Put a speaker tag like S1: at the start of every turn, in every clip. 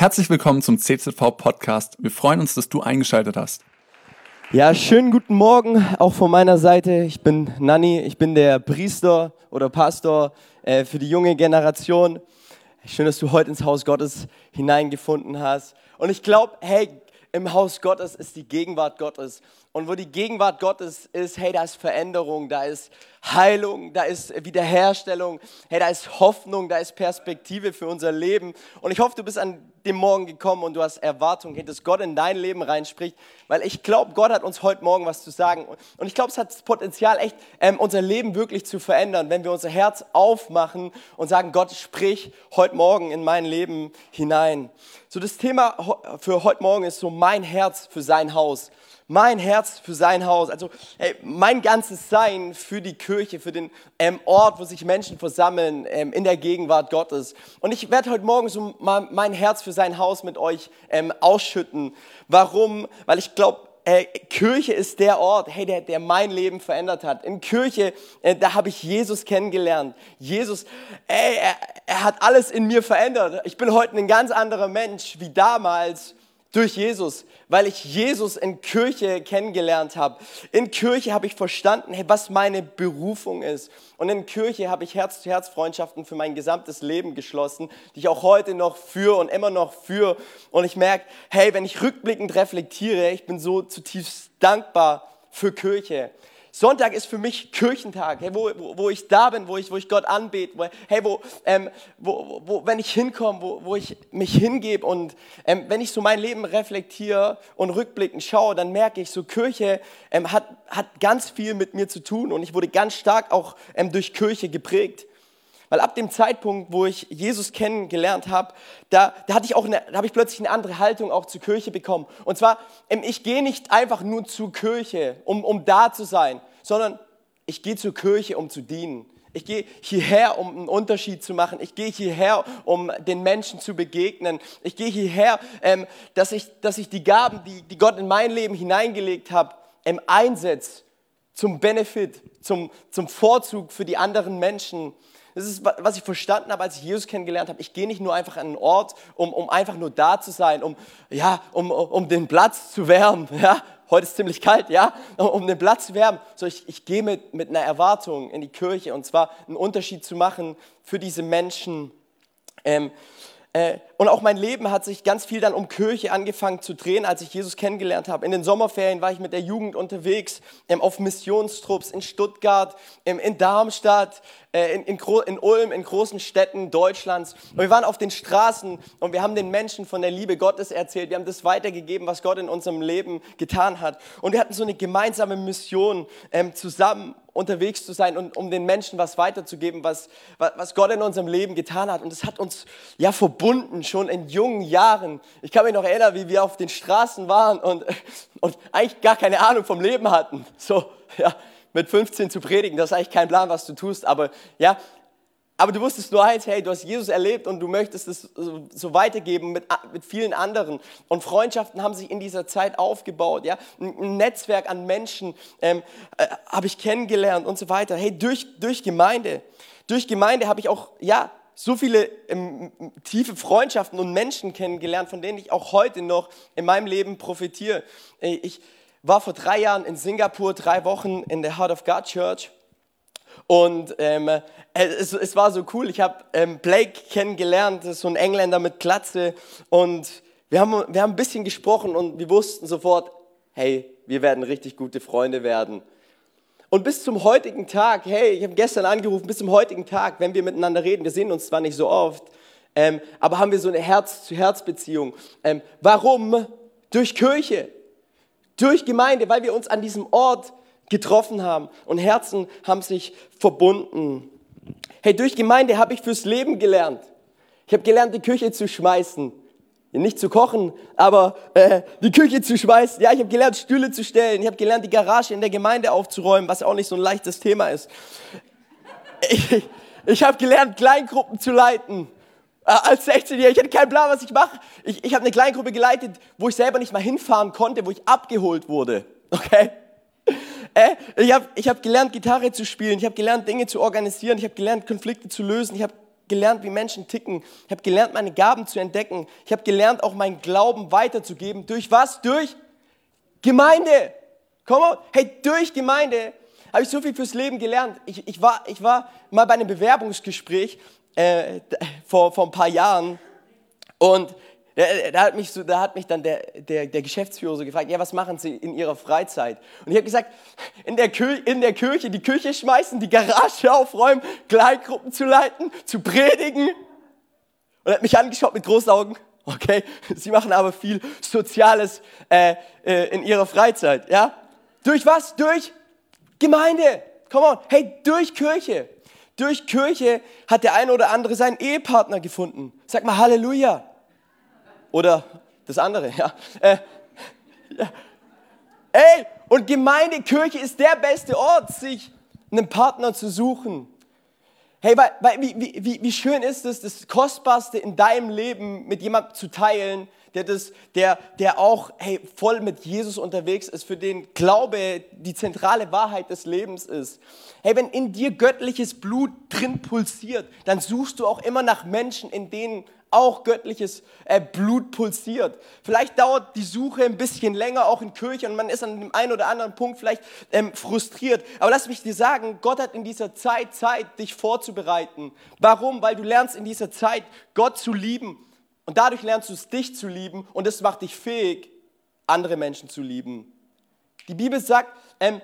S1: Herzlich willkommen zum CZV Podcast. Wir freuen uns, dass du eingeschaltet hast.
S2: Ja, schönen guten Morgen auch von meiner Seite. Ich bin Nanni, ich bin der Priester oder Pastor äh, für die junge Generation. Schön, dass du heute ins Haus Gottes hineingefunden hast. Und ich glaube, hey, im Haus Gottes ist die Gegenwart Gottes. Und wo die Gegenwart Gottes ist, hey, da ist Veränderung, da ist Heilung, da ist Wiederherstellung, hey, da ist Hoffnung, da ist Perspektive für unser Leben. Und ich hoffe, du bist an dem Morgen gekommen und du hast Erwartung, hey, dass Gott in dein Leben reinspricht, weil ich glaube, Gott hat uns heute Morgen was zu sagen. Und ich glaube, es hat das Potenzial, echt ähm, unser Leben wirklich zu verändern, wenn wir unser Herz aufmachen und sagen, Gott, sprich heute Morgen in mein Leben hinein. So, das Thema für heute Morgen ist so mein Herz für sein Haus mein Herz für sein Haus, also hey, mein ganzes Sein für die Kirche, für den ähm, Ort, wo sich Menschen versammeln ähm, in der Gegenwart Gottes. Und ich werde heute Morgen so mal mein Herz für sein Haus mit euch ähm, ausschütten. Warum? Weil ich glaube, äh, Kirche ist der Ort, hey, der, der mein Leben verändert hat. In Kirche, äh, da habe ich Jesus kennengelernt. Jesus, ey, er, er hat alles in mir verändert. Ich bin heute ein ganz anderer Mensch wie damals durch Jesus, weil ich Jesus in Kirche kennengelernt habe. In Kirche habe ich verstanden, hey, was meine Berufung ist. Und in Kirche habe ich Herz-zu-Herz-Freundschaften für mein gesamtes Leben geschlossen, die ich auch heute noch führe und immer noch führe. Und ich merke, hey, wenn ich rückblickend reflektiere, ich bin so zutiefst dankbar für Kirche. Sonntag ist für mich Kirchentag, hey, wo, wo, wo, ich da bin, wo ich, wo ich Gott anbete, wo, hey, wo, ähm, wo, wo, wenn ich hinkomme, wo, wo ich mich hingebe und ähm, wenn ich so mein Leben reflektiere und rückblickend schaue, dann merke ich, so Kirche ähm, hat, hat ganz viel mit mir zu tun und ich wurde ganz stark auch ähm, durch Kirche geprägt. Weil ab dem Zeitpunkt, wo ich Jesus kennengelernt habe, da, da, hatte ich auch eine, da habe ich plötzlich eine andere Haltung auch zur Kirche bekommen. Und zwar, ähm, ich gehe nicht einfach nur zur Kirche, um, um da zu sein, sondern ich gehe zur Kirche, um zu dienen. Ich gehe hierher, um einen Unterschied zu machen. Ich gehe hierher, um den Menschen zu begegnen. Ich gehe hierher, ähm, dass, ich, dass ich die Gaben, die, die Gott in mein Leben hineingelegt hat, ähm, einsetze zum Benefit, zum, zum Vorzug für die anderen Menschen. Das ist, was ich verstanden habe, als ich Jesus kennengelernt habe. Ich gehe nicht nur einfach an einen Ort, um, um einfach nur da zu sein, um, ja, um, um den Platz zu wärmen. Ja? Heute ist ziemlich kalt, ja, um den Platz zu wärmen. So, ich, ich gehe mit, mit einer Erwartung in die Kirche und zwar einen Unterschied zu machen für diese Menschen. Ähm, äh, und auch mein Leben hat sich ganz viel dann um Kirche angefangen zu drehen, als ich Jesus kennengelernt habe. In den Sommerferien war ich mit der Jugend unterwegs, ähm, auf Missionstrupps in Stuttgart, ähm, in Darmstadt, in, in, in, Ulm, in großen Städten Deutschlands. Und wir waren auf den Straßen und wir haben den Menschen von der Liebe Gottes erzählt. Wir haben das weitergegeben, was Gott in unserem Leben getan hat. Und wir hatten so eine gemeinsame Mission ähm, zusammen unterwegs zu sein und um den Menschen was weiterzugeben, was, was Gott in unserem Leben getan hat. Und es hat uns ja verbunden, schon in jungen Jahren. Ich kann mich noch erinnern, wie wir auf den Straßen waren und, und eigentlich gar keine Ahnung vom Leben hatten. So, ja, mit 15 zu predigen, das ist eigentlich kein Plan, was du tust, aber ja, aber du wusstest nur eins, hey, du hast Jesus erlebt und du möchtest es so weitergeben mit, mit vielen anderen. Und Freundschaften haben sich in dieser Zeit aufgebaut. Ja? Ein Netzwerk an Menschen ähm, äh, habe ich kennengelernt und so weiter. Hey, durch, durch Gemeinde. Durch Gemeinde habe ich auch, ja, so viele ähm, tiefe Freundschaften und Menschen kennengelernt, von denen ich auch heute noch in meinem Leben profitiere. Ich war vor drei Jahren in Singapur, drei Wochen in der Heart of God Church und ähm, es, es, war so cool. Ich habe ähm, Blake kennengelernt, das ist so ein Engländer mit Glatze. Und wir haben, wir haben ein bisschen gesprochen und wir wussten sofort, hey, wir werden richtig gute Freunde werden. Und bis zum heutigen Tag, hey, ich habe gestern angerufen, bis zum heutigen Tag, wenn wir miteinander reden, wir sehen uns zwar nicht so oft, ähm, aber haben wir so eine Herz-zu-Herz-Beziehung. Ähm, warum? Durch Kirche, durch Gemeinde, weil wir uns an diesem Ort getroffen haben und Herzen haben sich verbunden. Hey, durch Gemeinde habe ich fürs Leben gelernt. Ich habe gelernt, die Küche zu schmeißen. Nicht zu kochen, aber äh, die Küche zu schmeißen. Ja, ich habe gelernt, Stühle zu stellen. Ich habe gelernt, die Garage in der Gemeinde aufzuräumen, was auch nicht so ein leichtes Thema ist. Ich, ich habe gelernt, Kleingruppen zu leiten. Äh, als 16-Jähriger, ich hatte keinen Plan, was ich mache. Ich, ich habe eine Kleingruppe geleitet, wo ich selber nicht mal hinfahren konnte, wo ich abgeholt wurde. Okay? Äh, ich habe ich hab gelernt, Gitarre zu spielen. Ich habe gelernt, Dinge zu organisieren. Ich habe gelernt, Konflikte zu lösen. Ich habe gelernt, wie Menschen ticken. Ich habe gelernt, meine Gaben zu entdecken. Ich habe gelernt, auch meinen Glauben weiterzugeben. Durch was? Durch Gemeinde. Komm on. Hey, durch Gemeinde habe ich so viel fürs Leben gelernt. Ich, ich, war, ich war mal bei einem Bewerbungsgespräch äh, vor, vor ein paar Jahren und da hat mich, so, da hat mich dann der, der, der Geschäftsführer so gefragt, ja, was machen Sie in Ihrer Freizeit? Und ich habe gesagt, in der, Kirche, in der Kirche die Küche schmeißen, die Garage aufräumen, Kleingruppen zu leiten, zu predigen. Und er hat mich angeschaut mit großen Augen. Okay, Sie machen aber viel Soziales äh, äh, in Ihrer Freizeit, ja? Durch was? Durch Gemeinde. Come on. Hey, durch Kirche. Durch Kirche hat der eine oder andere seinen Ehepartner gefunden. Sag mal Halleluja. Oder das andere, ja. Äh, ja. Ey, und Gemeinde, Kirche ist der beste Ort, sich einen Partner zu suchen. Hey, weil, weil, wie, wie, wie schön ist es, das Kostbarste in deinem Leben mit jemandem zu teilen, der, das, der, der auch hey, voll mit Jesus unterwegs ist, für den Glaube die zentrale Wahrheit des Lebens ist. Hey, wenn in dir göttliches Blut drin pulsiert, dann suchst du auch immer nach Menschen, in denen auch göttliches äh, Blut pulsiert. Vielleicht dauert die Suche ein bisschen länger, auch in Kirche, und man ist an dem einen oder anderen Punkt vielleicht ähm, frustriert. Aber lass mich dir sagen, Gott hat in dieser Zeit Zeit, dich vorzubereiten. Warum? Weil du lernst in dieser Zeit, Gott zu lieben. Und dadurch lernst du es, dich zu lieben. Und das macht dich fähig, andere Menschen zu lieben. Die Bibel sagt, ähm,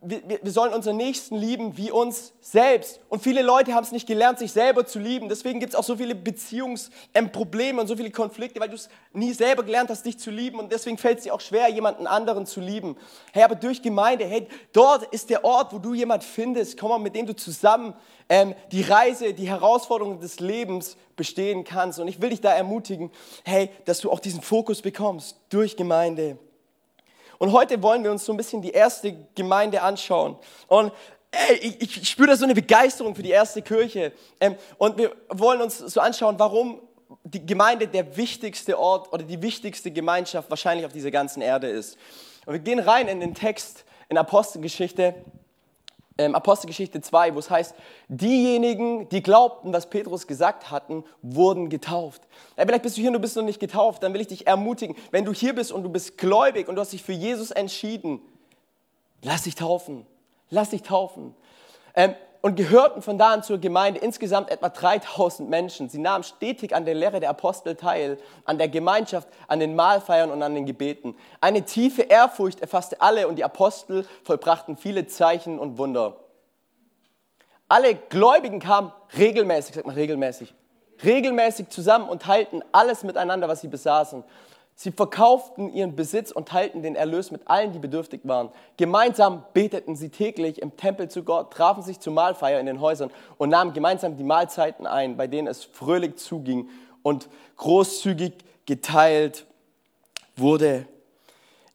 S2: wir, wir, sollen unseren Nächsten lieben wie uns selbst. Und viele Leute haben es nicht gelernt, sich selber zu lieben. Deswegen gibt es auch so viele Beziehungsprobleme und so viele Konflikte, weil du es nie selber gelernt hast, dich zu lieben. Und deswegen fällt es dir auch schwer, jemanden anderen zu lieben. Hey, aber durch Gemeinde, hey, dort ist der Ort, wo du jemand findest, komm mal, mit dem du zusammen ähm, die Reise, die Herausforderungen des Lebens bestehen kannst. Und ich will dich da ermutigen, hey, dass du auch diesen Fokus bekommst durch Gemeinde. Und heute wollen wir uns so ein bisschen die erste Gemeinde anschauen. Und ey, ich, ich spüre da so eine Begeisterung für die erste Kirche. Ähm, und wir wollen uns so anschauen, warum die Gemeinde der wichtigste Ort oder die wichtigste Gemeinschaft wahrscheinlich auf dieser ganzen Erde ist. Und wir gehen rein in den Text in Apostelgeschichte ähm, Apostelgeschichte 2, wo es heißt, diejenigen, die glaubten, was Petrus gesagt hatten, wurden getauft. Ja, vielleicht bist du hier und du bist noch nicht getauft, dann will ich dich ermutigen, wenn du hier bist und du bist gläubig und du hast dich für Jesus entschieden, lass dich taufen, lass dich taufen. Ähm, und gehörten von da an zur Gemeinde insgesamt etwa 3000 Menschen. Sie nahmen stetig an der Lehre der Apostel teil, an der Gemeinschaft, an den Mahlfeiern und an den Gebeten. Eine tiefe Ehrfurcht erfasste alle und die Apostel vollbrachten viele Zeichen und Wunder. Alle Gläubigen kamen regelmäßig, sag mal regelmäßig, regelmäßig zusammen und teilten alles miteinander, was sie besaßen. Sie verkauften ihren Besitz und teilten den Erlös mit allen, die bedürftig waren. Gemeinsam beteten sie täglich im Tempel zu Gott, trafen sich zur Mahlfeier in den Häusern und nahmen gemeinsam die Mahlzeiten ein, bei denen es fröhlich zuging und großzügig geteilt wurde.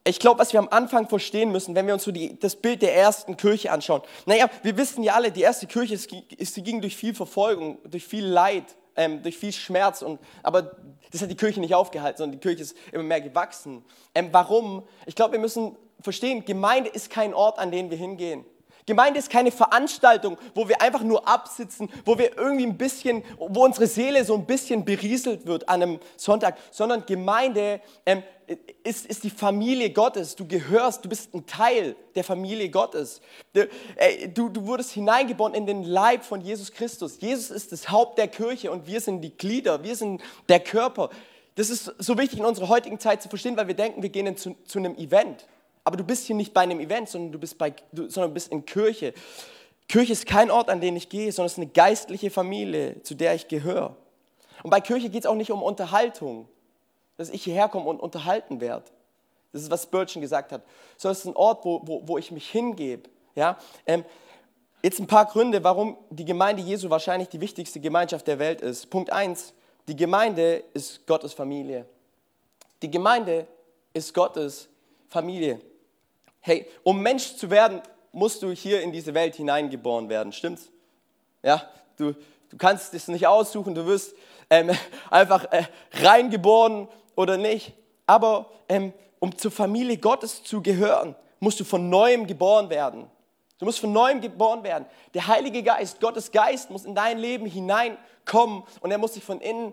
S2: Ich glaube, was wir am Anfang verstehen müssen, wenn wir uns so die, das Bild der ersten Kirche anschauen. Naja, wir wissen ja alle, die erste Kirche, sie ging durch viel Verfolgung, durch viel Leid, ähm, durch viel Schmerz. Und, aber das hat die Kirche nicht aufgehalten, sondern die Kirche ist immer mehr gewachsen. Ähm, warum? Ich glaube, wir müssen verstehen, Gemeinde ist kein Ort, an den wir hingehen. Gemeinde ist keine Veranstaltung, wo wir einfach nur absitzen, wo wir irgendwie ein bisschen, wo unsere Seele so ein bisschen berieselt wird an einem Sonntag, sondern Gemeinde ähm, ist, ist die Familie Gottes. Du gehörst, du bist ein Teil der Familie Gottes. Du, äh, du, du wurdest hineingeboren in den Leib von Jesus Christus. Jesus ist das Haupt der Kirche und wir sind die Glieder, wir sind der Körper. Das ist so wichtig in unserer heutigen Zeit zu verstehen, weil wir denken, wir gehen zu, zu einem Event. Aber du bist hier nicht bei einem Event, sondern du bist, bei, du, sondern bist in Kirche. Kirche ist kein Ort, an den ich gehe, sondern es ist eine geistliche Familie, zu der ich gehöre. Und bei Kirche geht es auch nicht um Unterhaltung, dass ich hierher komme und unterhalten werde. Das ist, was Spurgeon gesagt hat. Es ist ein Ort, wo, wo, wo ich mich hingebe. Ja? Ähm, jetzt ein paar Gründe, warum die Gemeinde Jesu wahrscheinlich die wichtigste Gemeinschaft der Welt ist. Punkt 1, die Gemeinde ist Gottes Familie. Die Gemeinde ist Gottes Familie. Hey, um Mensch zu werden, musst du hier in diese Welt hineingeboren werden, stimmt's? Ja, du, du kannst es nicht aussuchen, du wirst ähm, einfach äh, reingeboren oder nicht. Aber ähm, um zur Familie Gottes zu gehören, musst du von neuem geboren werden. Du musst von neuem geboren werden. Der Heilige Geist, Gottes Geist muss in dein Leben hineinkommen kommen und er muss sich von innen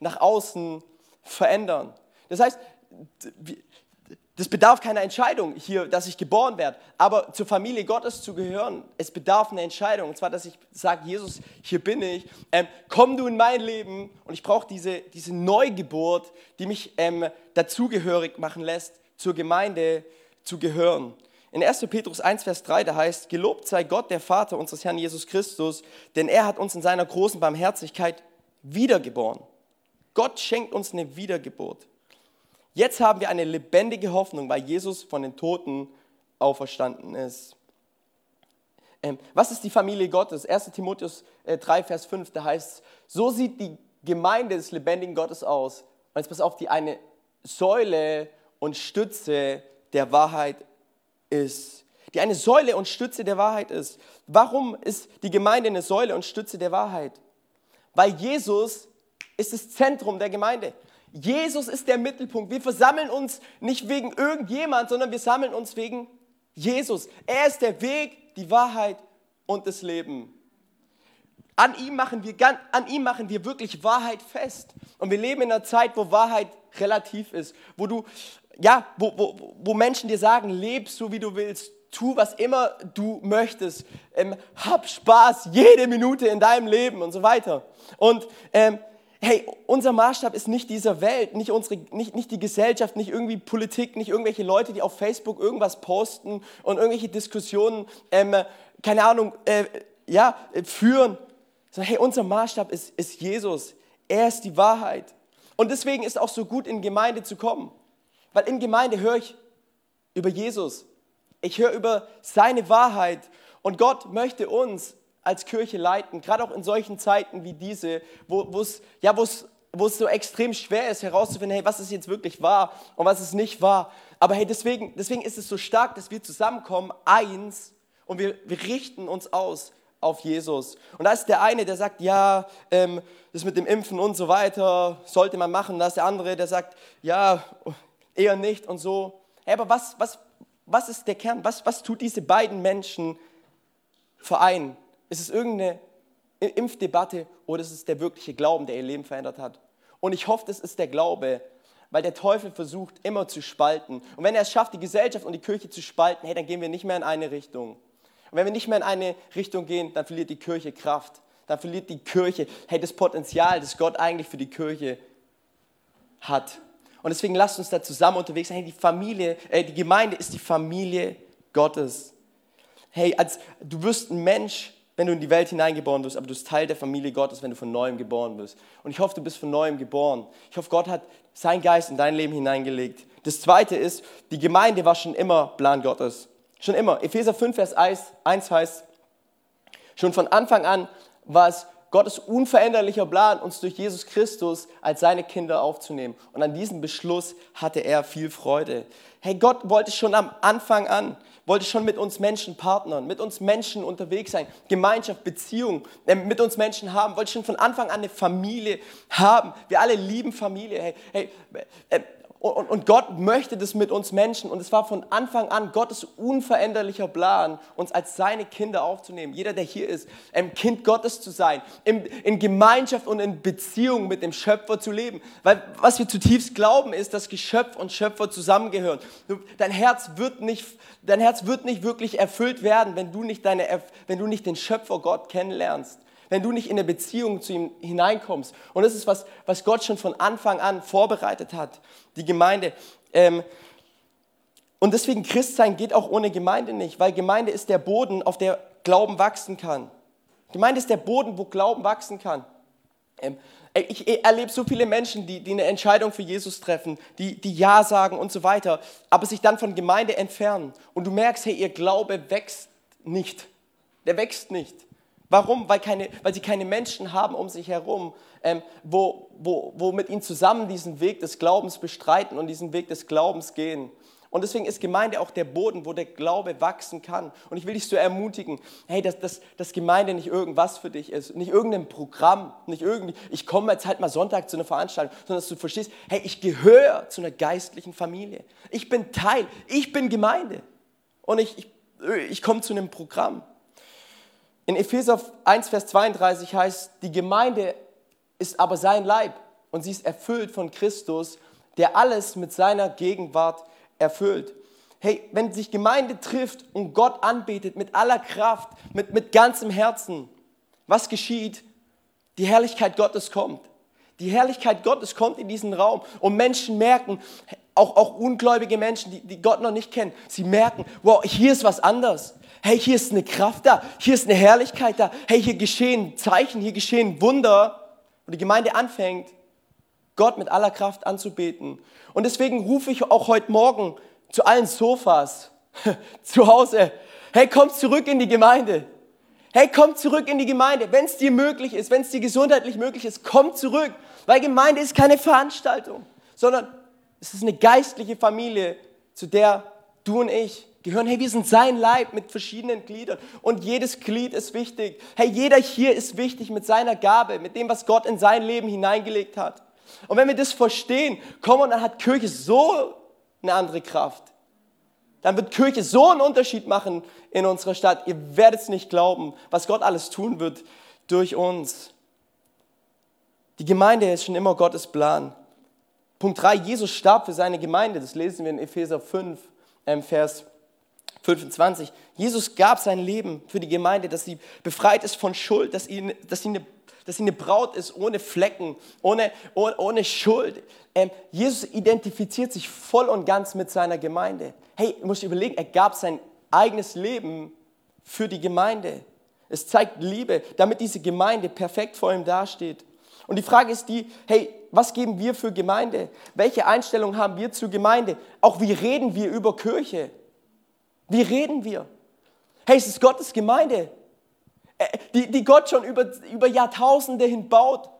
S2: nach außen verändern. Das heißt, das bedarf keiner Entscheidung hier, dass ich geboren werde. Aber zur Familie Gottes zu gehören, es bedarf einer Entscheidung. Und zwar, dass ich sage, Jesus, hier bin ich. Ähm, komm du in mein Leben. Und ich brauche diese, diese Neugeburt, die mich ähm, dazugehörig machen lässt, zur Gemeinde zu gehören. In 1. Petrus 1, Vers 3, da heißt, gelobt sei Gott, der Vater unseres Herrn Jesus Christus, denn er hat uns in seiner großen Barmherzigkeit wiedergeboren. Gott schenkt uns eine Wiedergeburt. Jetzt haben wir eine lebendige Hoffnung, weil Jesus von den Toten auferstanden ist. Ähm, was ist die Familie Gottes? 1 Timotheus 3, äh, Vers 5, da heißt es, so sieht die Gemeinde des lebendigen Gottes aus. Und jetzt pass auf, die eine Säule und Stütze der Wahrheit ist. Die eine Säule und Stütze der Wahrheit ist. Warum ist die Gemeinde eine Säule und Stütze der Wahrheit? Weil Jesus ist das Zentrum der Gemeinde. Jesus ist der Mittelpunkt. Wir versammeln uns nicht wegen irgendjemand, sondern wir sammeln uns wegen Jesus. Er ist der Weg, die Wahrheit und das Leben. An ihm machen wir, an ihm machen wir wirklich Wahrheit fest. Und wir leben in einer Zeit, wo Wahrheit relativ ist, wo du, ja, wo, wo, wo Menschen dir sagen, leb so wie du willst, tu was immer du möchtest, ähm, hab Spaß jede Minute in deinem Leben und so weiter. Und ähm, hey, unser Maßstab ist nicht dieser Welt, nicht, unsere, nicht, nicht die Gesellschaft, nicht irgendwie Politik, nicht irgendwelche Leute, die auf Facebook irgendwas posten und irgendwelche Diskussionen, ähm, keine Ahnung, äh, ja, führen. Sondern hey, unser Maßstab ist, ist Jesus. Er ist die Wahrheit. Und deswegen ist auch so gut, in Gemeinde zu kommen. Weil in Gemeinde höre ich über Jesus. Ich höre über seine Wahrheit. Und Gott möchte uns als Kirche leiten, gerade auch in solchen Zeiten wie diese, wo es ja, so extrem schwer ist herauszufinden, hey, was ist jetzt wirklich wahr und was ist nicht wahr. Aber hey, deswegen, deswegen ist es so stark, dass wir zusammenkommen, eins, und wir, wir richten uns aus auf Jesus. Und da ist der eine, der sagt, ja, ähm, das mit dem Impfen und so weiter sollte man machen. Da ist der andere, der sagt, ja, eher nicht und so. Hey, aber was, was, was ist der Kern? Was, was tut diese beiden Menschen vereinen? Ist es irgendeine Impfdebatte oder ist es der wirkliche Glauben, der ihr Leben verändert hat? Und ich hoffe, es ist der Glaube, weil der Teufel versucht immer zu spalten. Und wenn er es schafft, die Gesellschaft und die Kirche zu spalten, hey, dann gehen wir nicht mehr in eine Richtung. Und wenn wir nicht mehr in eine Richtung gehen, dann verliert die Kirche Kraft. Dann verliert die Kirche, hey, das Potenzial, das Gott eigentlich für die Kirche hat. Und deswegen lasst uns da zusammen unterwegs sein. Hey, die Familie, äh, die Gemeinde ist die Familie Gottes. Hey, als, du wirst ein Mensch, wenn du in die Welt hineingeboren wirst, aber du bist Teil der Familie Gottes, wenn du von neuem geboren wirst. Und ich hoffe, du bist von neuem geboren. Ich hoffe, Gott hat seinen Geist in dein Leben hineingelegt. Das zweite ist, die Gemeinde war schon immer Plan Gottes. Schon immer. Epheser 5, Vers 1 heißt, schon von Anfang an war es Gottes unveränderlicher Plan, uns durch Jesus Christus als seine Kinder aufzunehmen. Und an diesem Beschluss hatte er viel Freude. Hey, Gott wollte schon am Anfang an, wollte schon mit uns Menschen partnern, mit uns Menschen unterwegs sein, Gemeinschaft, Beziehung äh, mit uns Menschen haben, wollte schon von Anfang an eine Familie haben. Wir alle lieben Familie. Hey, hey, äh, und, und Gott möchte das mit uns Menschen. Und es war von Anfang an Gottes unveränderlicher Plan, uns als seine Kinder aufzunehmen. Jeder, der hier ist, ein Kind Gottes zu sein, in, in Gemeinschaft und in Beziehung mit dem Schöpfer zu leben. Weil was wir zutiefst glauben, ist, dass Geschöpf und Schöpfer zusammengehören. Dein Herz wird nicht, dein Herz wird nicht wirklich erfüllt werden, wenn du nicht, deine, wenn du nicht den Schöpfer Gott kennenlernst wenn du nicht in eine Beziehung zu ihm hineinkommst. Und das ist was, was Gott schon von Anfang an vorbereitet hat, die Gemeinde. Ähm, und deswegen Christsein geht auch ohne Gemeinde nicht, weil Gemeinde ist der Boden, auf der Glauben wachsen kann. Gemeinde ist der Boden, wo Glauben wachsen kann. Ähm, ich erlebe so viele Menschen, die, die eine Entscheidung für Jesus treffen, die, die Ja sagen und so weiter, aber sich dann von Gemeinde entfernen. Und du merkst, hey, ihr Glaube wächst nicht. Der wächst nicht. Warum? Weil, keine, weil sie keine Menschen haben um sich herum, ähm, wo, wo, wo mit ihnen zusammen diesen Weg des Glaubens bestreiten und diesen Weg des Glaubens gehen. Und deswegen ist Gemeinde auch der Boden, wo der Glaube wachsen kann. Und ich will dich so ermutigen, hey, dass, dass, dass Gemeinde nicht irgendwas für dich ist, nicht irgendein Programm, nicht irgendwie, ich komme jetzt halt mal Sonntag zu einer Veranstaltung, sondern dass du verstehst, hey, ich gehöre zu einer geistlichen Familie. Ich bin Teil, ich bin Gemeinde. Und ich, ich, ich komme zu einem Programm. In Epheser 1, Vers 32 heißt, die Gemeinde ist aber sein Leib und sie ist erfüllt von Christus, der alles mit seiner Gegenwart erfüllt. Hey, wenn sich Gemeinde trifft und Gott anbetet mit aller Kraft, mit, mit ganzem Herzen, was geschieht? Die Herrlichkeit Gottes kommt. Die Herrlichkeit Gottes kommt in diesen Raum und Menschen merken, auch, auch ungläubige Menschen, die, die Gott noch nicht kennen, sie merken, wow, hier ist was anders. Hey, hier ist eine Kraft da, hier ist eine Herrlichkeit da. Hey, hier geschehen Zeichen, hier geschehen Wunder. Und die Gemeinde anfängt, Gott mit aller Kraft anzubeten. Und deswegen rufe ich auch heute Morgen zu allen Sofas zu Hause, hey, komm zurück in die Gemeinde. Hey, komm zurück in die Gemeinde. Wenn es dir möglich ist, wenn es dir gesundheitlich möglich ist, komm zurück. Weil Gemeinde ist keine Veranstaltung, sondern es ist eine geistliche Familie, zu der du und ich gehören. Hey, wir sind sein Leib mit verschiedenen Gliedern und jedes Glied ist wichtig. Hey, jeder hier ist wichtig mit seiner Gabe, mit dem, was Gott in sein Leben hineingelegt hat. Und wenn wir das verstehen, komm und dann hat Kirche so eine andere Kraft. Dann wird Kirche so einen Unterschied machen in unserer Stadt. Ihr werdet es nicht glauben, was Gott alles tun wird durch uns. Die Gemeinde ist schon immer Gottes Plan. Punkt 3, Jesus starb für seine Gemeinde. Das lesen wir in Epheser 5, ähm, Vers 25. Jesus gab sein Leben für die Gemeinde, dass sie befreit ist von Schuld, dass, ihn, dass, sie, eine, dass sie eine Braut ist ohne Flecken, ohne, ohne, ohne Schuld. Ähm, Jesus identifiziert sich voll und ganz mit seiner Gemeinde. Hey, du musst überlegen, er gab sein eigenes Leben für die Gemeinde. Es zeigt Liebe, damit diese Gemeinde perfekt vor ihm dasteht. Und die Frage ist die, hey, was geben wir für Gemeinde? Welche Einstellung haben wir zu Gemeinde? Auch wie reden wir über Kirche? Wie reden wir? Hey, es ist Gottes Gemeinde, äh, die, die Gott schon über, über Jahrtausende hin baut.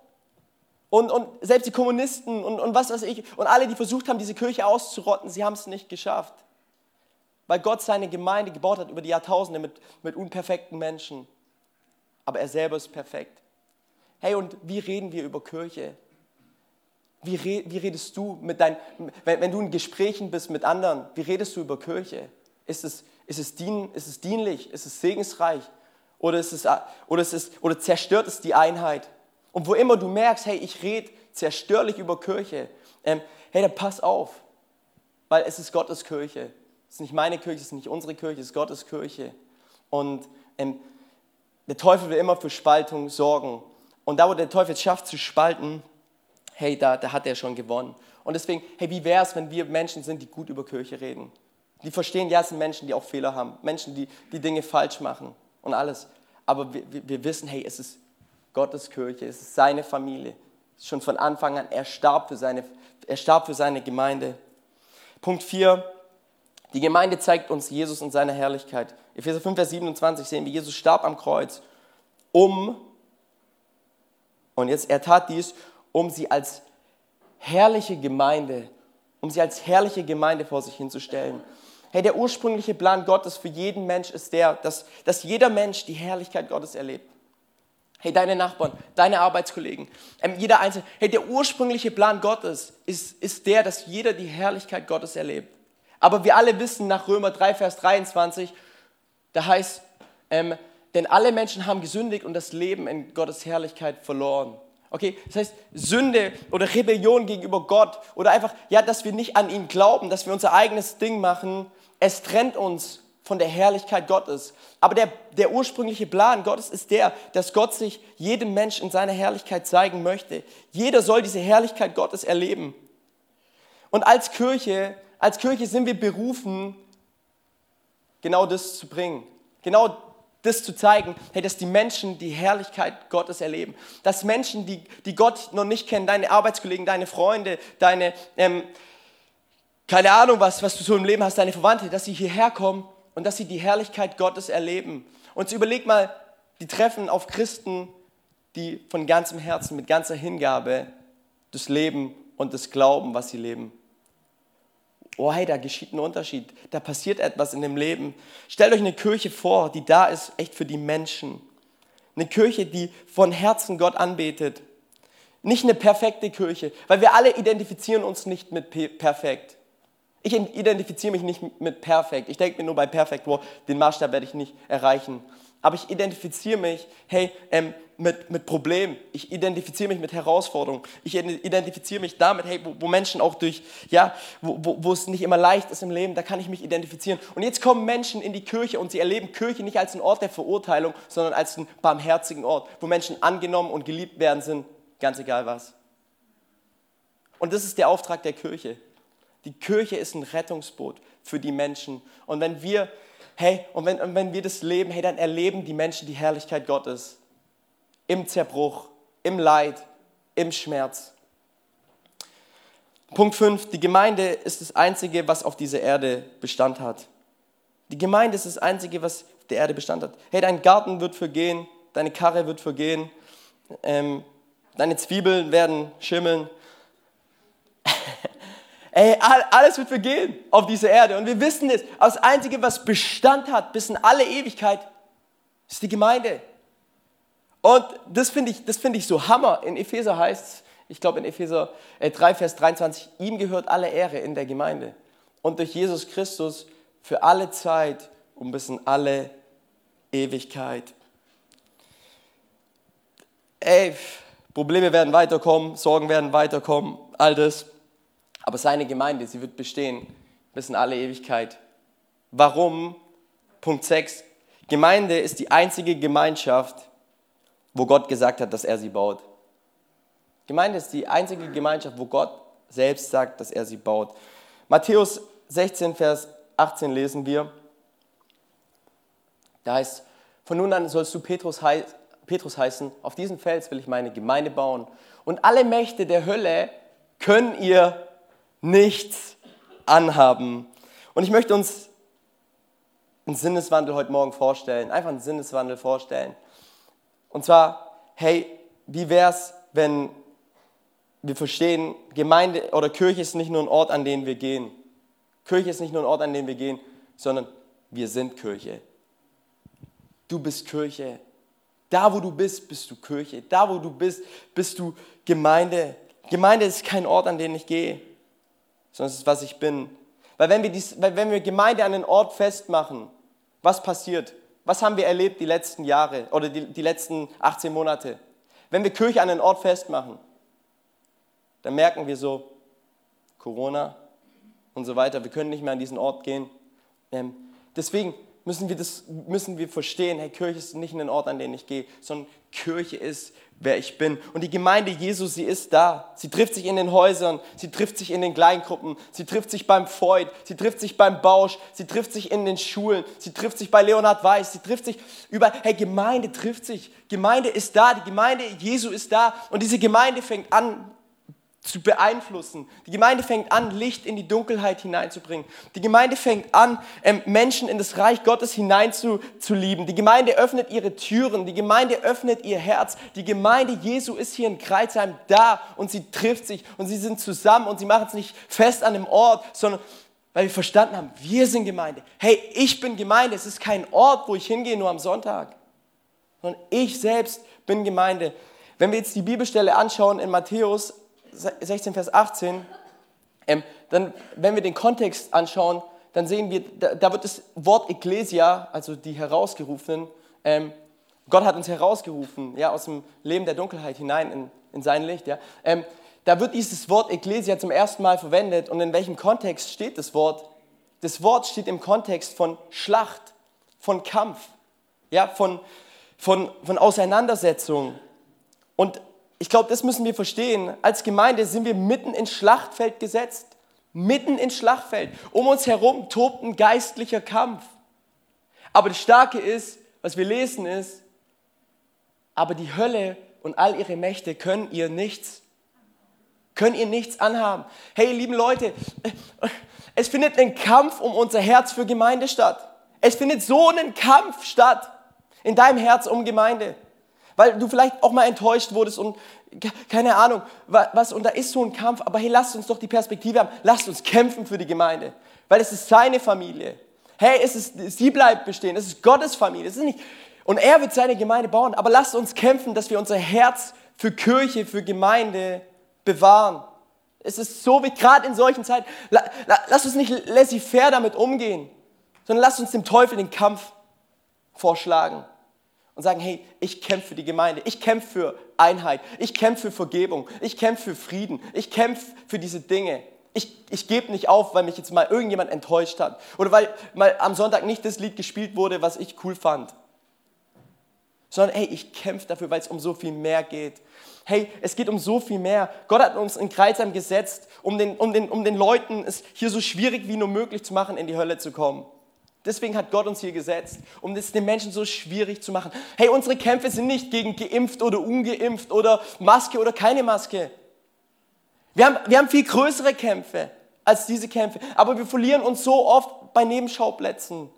S2: Und, und selbst die Kommunisten und, und was weiß ich, und alle, die versucht haben, diese Kirche auszurotten, sie haben es nicht geschafft. Weil Gott seine Gemeinde gebaut hat über die Jahrtausende mit, mit unperfekten Menschen. Aber er selber ist perfekt. Hey, und wie reden wir über Kirche? Wie, wie redest du mit deinen, wenn, wenn du in Gesprächen bist mit anderen, wie redest du über Kirche? Ist es, ist es, dien, ist es dienlich? Ist es segensreich? Oder, ist es, oder, ist es, oder zerstört es die Einheit? Und wo immer du merkst, hey, ich rede zerstörlich über Kirche, ähm, hey, dann pass auf, weil es ist Gottes Kirche. Es ist nicht meine Kirche, es ist nicht unsere Kirche, es ist Gottes Kirche. Und ähm, der Teufel will immer für Spaltung sorgen. Und da, wo der Teufel es schafft zu spalten, hey, da, da hat er schon gewonnen. Und deswegen, hey, wie wäre es, wenn wir Menschen sind, die gut über Kirche reden? Die verstehen, ja, es sind Menschen, die auch Fehler haben, Menschen, die, die Dinge falsch machen und alles. Aber wir, wir wissen, hey, es ist Gottes Kirche, es ist seine Familie. Schon von Anfang an, er starb für seine, er starb für seine Gemeinde. Punkt 4, die Gemeinde zeigt uns Jesus und seine Herrlichkeit. Epheser 5, Vers 27 sehen wir, Jesus starb am Kreuz, um, und jetzt, er tat dies, um sie als herrliche Gemeinde, um sie als herrliche Gemeinde vor sich hinzustellen. Hey, der ursprüngliche Plan Gottes für jeden Mensch ist der, dass, dass jeder Mensch die Herrlichkeit Gottes erlebt. Hey, deine Nachbarn, deine Arbeitskollegen, ähm, jeder Einzelne. Hey, der ursprüngliche Plan Gottes ist, ist der, dass jeder die Herrlichkeit Gottes erlebt. Aber wir alle wissen nach Römer 3, Vers 23, da heißt, ähm, denn alle Menschen haben gesündigt und das Leben in Gottes Herrlichkeit verloren. Okay, das heißt, Sünde oder Rebellion gegenüber Gott oder einfach, ja, dass wir nicht an ihn glauben, dass wir unser eigenes Ding machen, es trennt uns von der Herrlichkeit Gottes. Aber der, der ursprüngliche Plan Gottes ist der, dass Gott sich jedem Mensch in seiner Herrlichkeit zeigen möchte. Jeder soll diese Herrlichkeit Gottes erleben. Und als Kirche, als Kirche sind wir berufen, genau das zu bringen. Genau das zu zeigen, hey, dass die Menschen die Herrlichkeit Gottes erleben. Dass Menschen, die, die Gott noch nicht kennen, deine Arbeitskollegen, deine Freunde, deine, ähm, keine Ahnung, was, was du so im Leben hast, deine Verwandte, dass sie hierher kommen und dass sie die Herrlichkeit Gottes erleben. Und überleg mal, die treffen auf Christen, die von ganzem Herzen, mit ganzer Hingabe das Leben und das Glauben, was sie leben oh hey, da geschieht ein Unterschied, da passiert etwas in dem Leben. Stellt euch eine Kirche vor, die da ist, echt für die Menschen. Eine Kirche, die von Herzen Gott anbetet. Nicht eine perfekte Kirche, weil wir alle identifizieren uns nicht mit perfekt. Ich identifiziere mich nicht mit perfekt. Ich denke mir nur bei perfekt, wow, den Maßstab werde ich nicht erreichen. aber ich identifiziere mich, hey, ähm, mit, mit Problemen, ich identifiziere mich mit Herausforderungen, ich identifiziere mich damit, hey, wo, wo Menschen auch durch, ja, wo, wo, wo es nicht immer leicht ist im Leben, da kann ich mich identifizieren. Und jetzt kommen Menschen in die Kirche und sie erleben Kirche nicht als einen Ort der Verurteilung, sondern als einen barmherzigen Ort, wo Menschen angenommen und geliebt werden sind, ganz egal was. Und das ist der Auftrag der Kirche. Die Kirche ist ein Rettungsboot für die Menschen. Und wenn wir hey, und wenn, und wenn wir das leben, hey, dann erleben die Menschen die Herrlichkeit Gottes. Im Zerbruch, im Leid, im Schmerz. Punkt 5, die Gemeinde ist das Einzige, was auf dieser Erde Bestand hat. Die Gemeinde ist das Einzige, was auf der Erde Bestand hat. Hey, dein Garten wird vergehen, deine Karre wird vergehen, ähm, deine Zwiebeln werden schimmeln, Ey, alles wird vergehen auf dieser Erde. Und wir wissen es. Das Einzige, was Bestand hat bis in alle Ewigkeit, ist die Gemeinde. Und das finde ich, find ich so Hammer. In Epheser heißt es, ich glaube in Epheser 3, äh, Vers 23, ihm gehört alle Ehre in der Gemeinde. Und durch Jesus Christus für alle Zeit und bis in alle Ewigkeit. Ey, Probleme werden weiterkommen, Sorgen werden weiterkommen, all das. Aber seine Gemeinde, sie wird bestehen bis in alle Ewigkeit. Warum? Punkt 6. Gemeinde ist die einzige Gemeinschaft, wo Gott gesagt hat, dass er sie baut. Gemeinde ist die einzige Gemeinschaft, wo Gott selbst sagt, dass er sie baut. Matthäus 16, Vers 18 lesen wir. Da heißt, von nun an sollst du Petrus, hei Petrus heißen, auf diesem Fels will ich meine Gemeinde bauen. Und alle Mächte der Hölle können ihr nichts anhaben. Und ich möchte uns einen Sinneswandel heute Morgen vorstellen, einfach einen Sinneswandel vorstellen. Und zwar, hey, wie wäre es, wenn wir verstehen, Gemeinde oder Kirche ist nicht nur ein Ort, an den wir gehen. Kirche ist nicht nur ein Ort, an den wir gehen, sondern wir sind Kirche. Du bist Kirche. Da, wo du bist, bist du Kirche. Da, wo du bist, bist du Gemeinde. Gemeinde ist kein Ort, an den ich gehe sondern es ist, was ich bin. Weil wenn wir, dies, weil wenn wir Gemeinde an den Ort festmachen, was passiert? Was haben wir erlebt die letzten Jahre oder die, die letzten 18 Monate? Wenn wir Kirche an den Ort festmachen, dann merken wir so, Corona und so weiter, wir können nicht mehr an diesen Ort gehen. Ähm, deswegen müssen wir, das, müssen wir verstehen, hey, Kirche ist nicht ein Ort, an den ich gehe, sondern Kirche ist, wer ich bin. Und die Gemeinde Jesus, sie ist da. Sie trifft sich in den Häusern, sie trifft sich in den Kleingruppen, sie trifft sich beim Freud, sie trifft sich beim Bausch, sie trifft sich in den Schulen, sie trifft sich bei Leonhard Weiß, sie trifft sich überall. Hey, Gemeinde trifft sich. Gemeinde ist da, die Gemeinde Jesu ist da. Und diese Gemeinde fängt an, zu beeinflussen. Die Gemeinde fängt an, Licht in die Dunkelheit hineinzubringen. Die Gemeinde fängt an, ähm, Menschen in das Reich Gottes hineinzulieben. Die Gemeinde öffnet ihre Türen. Die Gemeinde öffnet ihr Herz. Die Gemeinde Jesu ist hier in Kreuzheim da und sie trifft sich und sie sind zusammen und sie machen es nicht fest an einem Ort, sondern weil wir verstanden haben, wir sind Gemeinde. Hey, ich bin Gemeinde. Es ist kein Ort, wo ich hingehe nur am Sonntag, sondern ich selbst bin Gemeinde. Wenn wir jetzt die Bibelstelle anschauen in Matthäus 16, Vers 18, ähm, dann, wenn wir den Kontext anschauen, dann sehen wir, da, da wird das Wort Ecclesia, also die Herausgerufenen, ähm, Gott hat uns herausgerufen, ja, aus dem Leben der Dunkelheit hinein in, in sein Licht, ja. Ähm, da wird dieses Wort Ecclesia zum ersten Mal verwendet und in welchem Kontext steht das Wort? Das Wort steht im Kontext von Schlacht, von Kampf, ja, von, von, von Auseinandersetzung. Und ich glaube, das müssen wir verstehen. Als Gemeinde sind wir mitten ins Schlachtfeld gesetzt. Mitten ins Schlachtfeld. Um uns herum tobt ein geistlicher Kampf. Aber das Starke ist, was wir lesen ist, aber die Hölle und all ihre Mächte können ihr nichts, können ihr nichts anhaben. Hey, lieben Leute, es findet ein Kampf um unser Herz für Gemeinde statt. Es findet so ein Kampf statt in deinem Herz um Gemeinde. Weil du vielleicht auch mal enttäuscht wurdest und keine Ahnung, was, und da ist so ein Kampf, aber hey, lasst uns doch die Perspektive haben, lasst uns kämpfen für die Gemeinde, weil es ist seine Familie. Hey, es ist, sie bleibt bestehen, es ist Gottes Familie, es ist nicht, und er wird seine Gemeinde bauen, aber lasst uns kämpfen, dass wir unser Herz für Kirche, für Gemeinde bewahren. Es ist so wie gerade in solchen Zeiten, lasst uns nicht laissez-faire damit umgehen, sondern lasst uns dem Teufel den Kampf vorschlagen. Und sagen, hey, ich kämpfe für die Gemeinde, ich kämpfe für Einheit, ich kämpfe für Vergebung, ich kämpfe für Frieden, ich kämpfe für diese Dinge. Ich, ich gebe nicht auf, weil mich jetzt mal irgendjemand enttäuscht hat oder weil mal am Sonntag nicht das Lied gespielt wurde, was ich cool fand. Sondern hey, ich kämpfe dafür, weil es um so viel mehr geht. Hey, es geht um so viel mehr. Gott hat uns in Kreisheim gesetzt, um den, um, den, um den Leuten es hier so schwierig wie nur möglich zu machen, in die Hölle zu kommen. Deswegen hat Gott uns hier gesetzt, um es den Menschen so schwierig zu machen. Hey, unsere Kämpfe sind nicht gegen geimpft oder ungeimpft oder Maske oder keine Maske. Wir haben, wir haben viel größere Kämpfe als diese Kämpfe, aber wir verlieren uns so oft bei Nebenschauplätzen.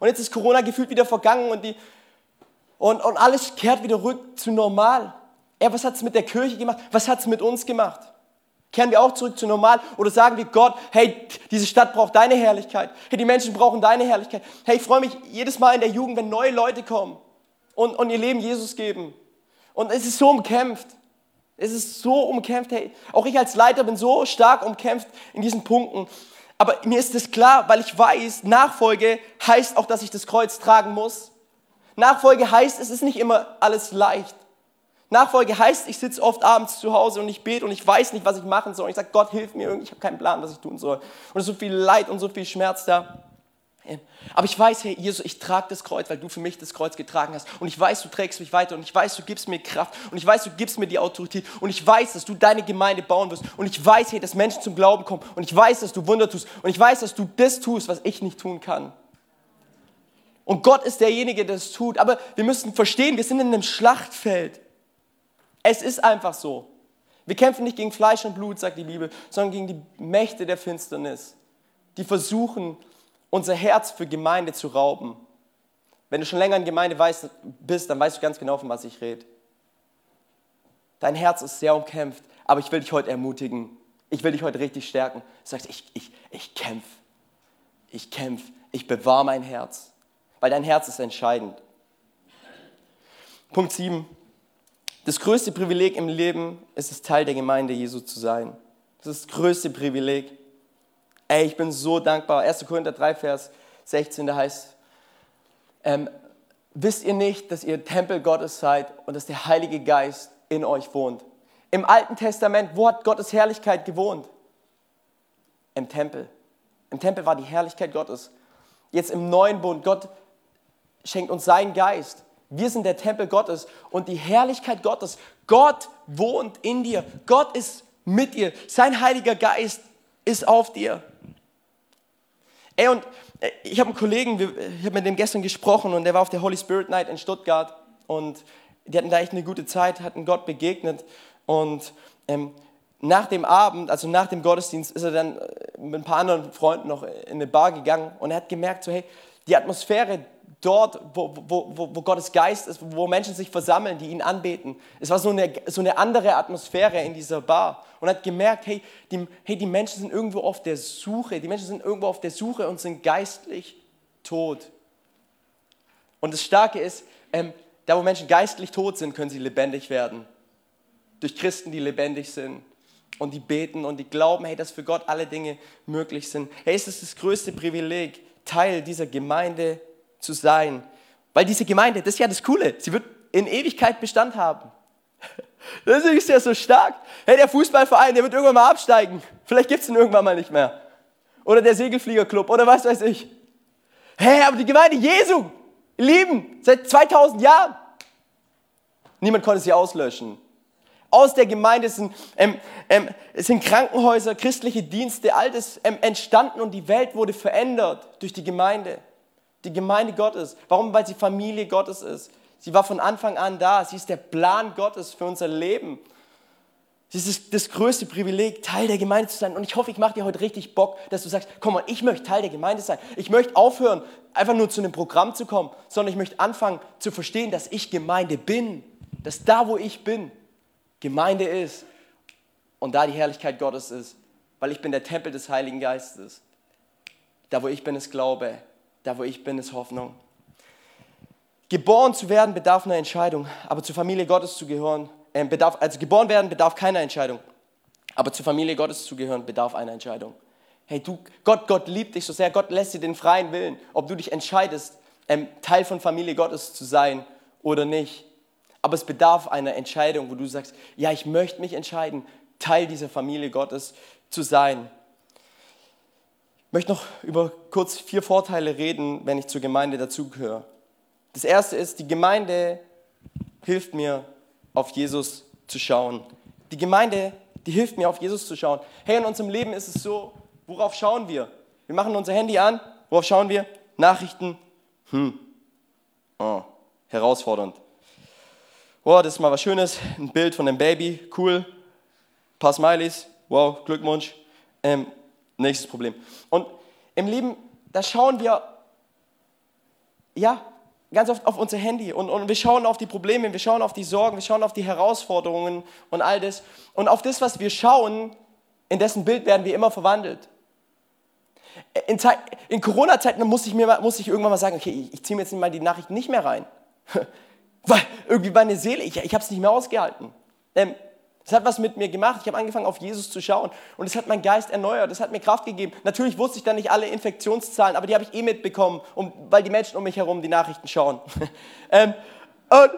S2: Und jetzt ist Corona gefühlt wieder vergangen und, die, und, und alles kehrt wieder rück zu normal. Ja, was hat es mit der Kirche gemacht? Was hat es mit uns gemacht? Kehren wir auch zurück zu normal oder sagen wir Gott, hey, diese Stadt braucht deine Herrlichkeit. Hey, die Menschen brauchen deine Herrlichkeit. Hey, ich freue mich jedes Mal in der Jugend, wenn neue Leute kommen und, und ihr Leben Jesus geben. Und es ist so umkämpft. Es ist so umkämpft. Hey, auch ich als Leiter bin so stark umkämpft in diesen Punkten. Aber mir ist es klar, weil ich weiß, Nachfolge heißt auch, dass ich das Kreuz tragen muss. Nachfolge heißt, es ist nicht immer alles leicht. Nachfolge heißt, ich sitze oft abends zu Hause und ich bete und ich weiß nicht, was ich machen soll. Und ich sage, Gott, hilf mir irgendwie, ich habe keinen Plan, was ich tun soll. Und es ist so viel Leid und so viel Schmerz da. Aber ich weiß, Herr Jesus, ich trage das Kreuz, weil du für mich das Kreuz getragen hast. Und ich weiß, du trägst mich weiter. Und ich weiß, du gibst mir Kraft. Und ich weiß, du gibst mir die Autorität. Und ich weiß, dass du deine Gemeinde bauen wirst. Und ich weiß, hey, dass Menschen zum Glauben kommen. Und ich weiß, dass du Wunder tust. Und ich weiß, dass du das tust, was ich nicht tun kann. Und Gott ist derjenige, der das tut. Aber wir müssen verstehen, wir sind in einem Schlachtfeld. Es ist einfach so. Wir kämpfen nicht gegen Fleisch und Blut, sagt die Bibel, sondern gegen die Mächte der Finsternis, die versuchen, unser Herz für Gemeinde zu rauben. Wenn du schon länger in Gemeinde bist, dann weißt du ganz genau, von was ich rede. Dein Herz ist sehr umkämpft, aber ich will dich heute ermutigen. Ich will dich heute richtig stärken. Du sagst, ich, ich, ich kämpfe. Ich kämpfe. Ich bewahre mein Herz. Weil dein Herz ist entscheidend. Punkt 7. Das größte Privileg im Leben ist es, Teil der Gemeinde Jesu zu sein. Das ist das größte Privileg. Ey, ich bin so dankbar. 1. Korinther 3, Vers 16, da heißt, ähm, wisst ihr nicht, dass ihr Tempel Gottes seid und dass der Heilige Geist in euch wohnt? Im Alten Testament, wo hat Gottes Herrlichkeit gewohnt? Im Tempel. Im Tempel war die Herrlichkeit Gottes. Jetzt im neuen Bund, Gott schenkt uns seinen Geist. Wir sind der Tempel Gottes und die Herrlichkeit Gottes. Gott wohnt in dir. Gott ist mit dir. Sein Heiliger Geist ist auf dir. Ey, und äh, ich habe einen Kollegen, ich habe mit dem gestern gesprochen und der war auf der Holy Spirit Night in Stuttgart und die hatten da echt eine gute Zeit, hatten Gott begegnet und ähm, nach dem Abend, also nach dem Gottesdienst, ist er dann äh, mit ein paar anderen Freunden noch in eine Bar gegangen und er hat gemerkt, so hey, die Atmosphäre dort, wo, wo, wo, Gottes Geist ist, wo Menschen sich versammeln, die ihn anbeten. Es war so eine, so eine andere Atmosphäre in dieser Bar. Und hat gemerkt, hey die, hey, die Menschen sind irgendwo auf der Suche, die Menschen sind irgendwo auf der Suche und sind geistlich tot. Und das Starke ist, ähm, da wo Menschen geistlich tot sind, können sie lebendig werden. Durch Christen, die lebendig sind und die beten und die glauben, hey, dass für Gott alle Dinge möglich sind. Hey, es ist das größte Privileg, Teil dieser Gemeinde zu sein. Weil diese Gemeinde, das ist ja das Coole, sie wird in Ewigkeit Bestand haben. Das ist ja so stark. Hey, der Fußballverein, der wird irgendwann mal absteigen. Vielleicht gibt es ihn irgendwann mal nicht mehr. Oder der Segelfliegerclub oder was weiß ich. Hey, aber die Gemeinde Jesu, lieben, seit 2000 Jahren. Niemand konnte sie auslöschen. Aus der Gemeinde sind, ähm, ähm, sind Krankenhäuser, christliche Dienste, all das ähm, entstanden und die Welt wurde verändert durch die Gemeinde die Gemeinde Gottes. Warum? Weil sie Familie Gottes ist. Sie war von Anfang an da. Sie ist der Plan Gottes für unser Leben. Sie ist das größte Privileg, Teil der Gemeinde zu sein. Und ich hoffe, ich mache dir heute richtig Bock, dass du sagst, komm mal, ich möchte Teil der Gemeinde sein. Ich möchte aufhören, einfach nur zu einem Programm zu kommen, sondern ich möchte anfangen zu verstehen, dass ich Gemeinde bin. Dass da, wo ich bin, Gemeinde ist. Und da die Herrlichkeit Gottes ist. Weil ich bin der Tempel des Heiligen Geistes. Da, wo ich bin, ist Glaube. Da, wo ich bin, ist Hoffnung. Geboren zu werden bedarf einer Entscheidung, aber zur Familie Gottes zu gehören, äh, bedarf, also geboren werden bedarf keiner Entscheidung, aber zur Familie Gottes zu gehören bedarf einer Entscheidung. Hey, du, Gott, Gott liebt dich so sehr, Gott lässt dir den freien Willen, ob du dich entscheidest, ähm, Teil von Familie Gottes zu sein oder nicht. Aber es bedarf einer Entscheidung, wo du sagst, ja, ich möchte mich entscheiden, Teil dieser Familie Gottes zu sein. Möchte noch über kurz vier Vorteile reden, wenn ich zur Gemeinde dazugehöre. Das erste ist, die Gemeinde hilft mir, auf Jesus zu schauen. Die Gemeinde, die hilft mir, auf Jesus zu schauen. Hey, in unserem Leben ist es so, worauf schauen wir? Wir machen unser Handy an, worauf schauen wir? Nachrichten. Hm. Oh, herausfordernd. Wow, das ist mal was Schönes. Ein Bild von einem Baby, cool. Ein paar Smileys, wow, Glückwunsch. Ähm, nächstes Problem. Und im Leben, da schauen wir, ja, ganz oft auf unser Handy und, und wir schauen auf die Probleme, wir schauen auf die Sorgen, wir schauen auf die Herausforderungen und all das. Und auf das, was wir schauen, in dessen Bild werden wir immer verwandelt. In, in Corona-Zeiten muss ich, muss ich irgendwann mal sagen, okay, ich, ziehe mir jetzt mal die Nachrichten nicht mehr rein. Weil irgendwie meine Seele, ich, ich habe es nicht mehr ausgehalten. Ähm, das hat was mit mir gemacht. Ich habe angefangen, auf Jesus zu schauen und es hat meinen Geist erneuert. Das hat mir Kraft gegeben. Natürlich wusste ich dann nicht alle Infektionszahlen, aber die habe ich eh mitbekommen, um, weil die Menschen um mich herum die Nachrichten schauen. ähm, und,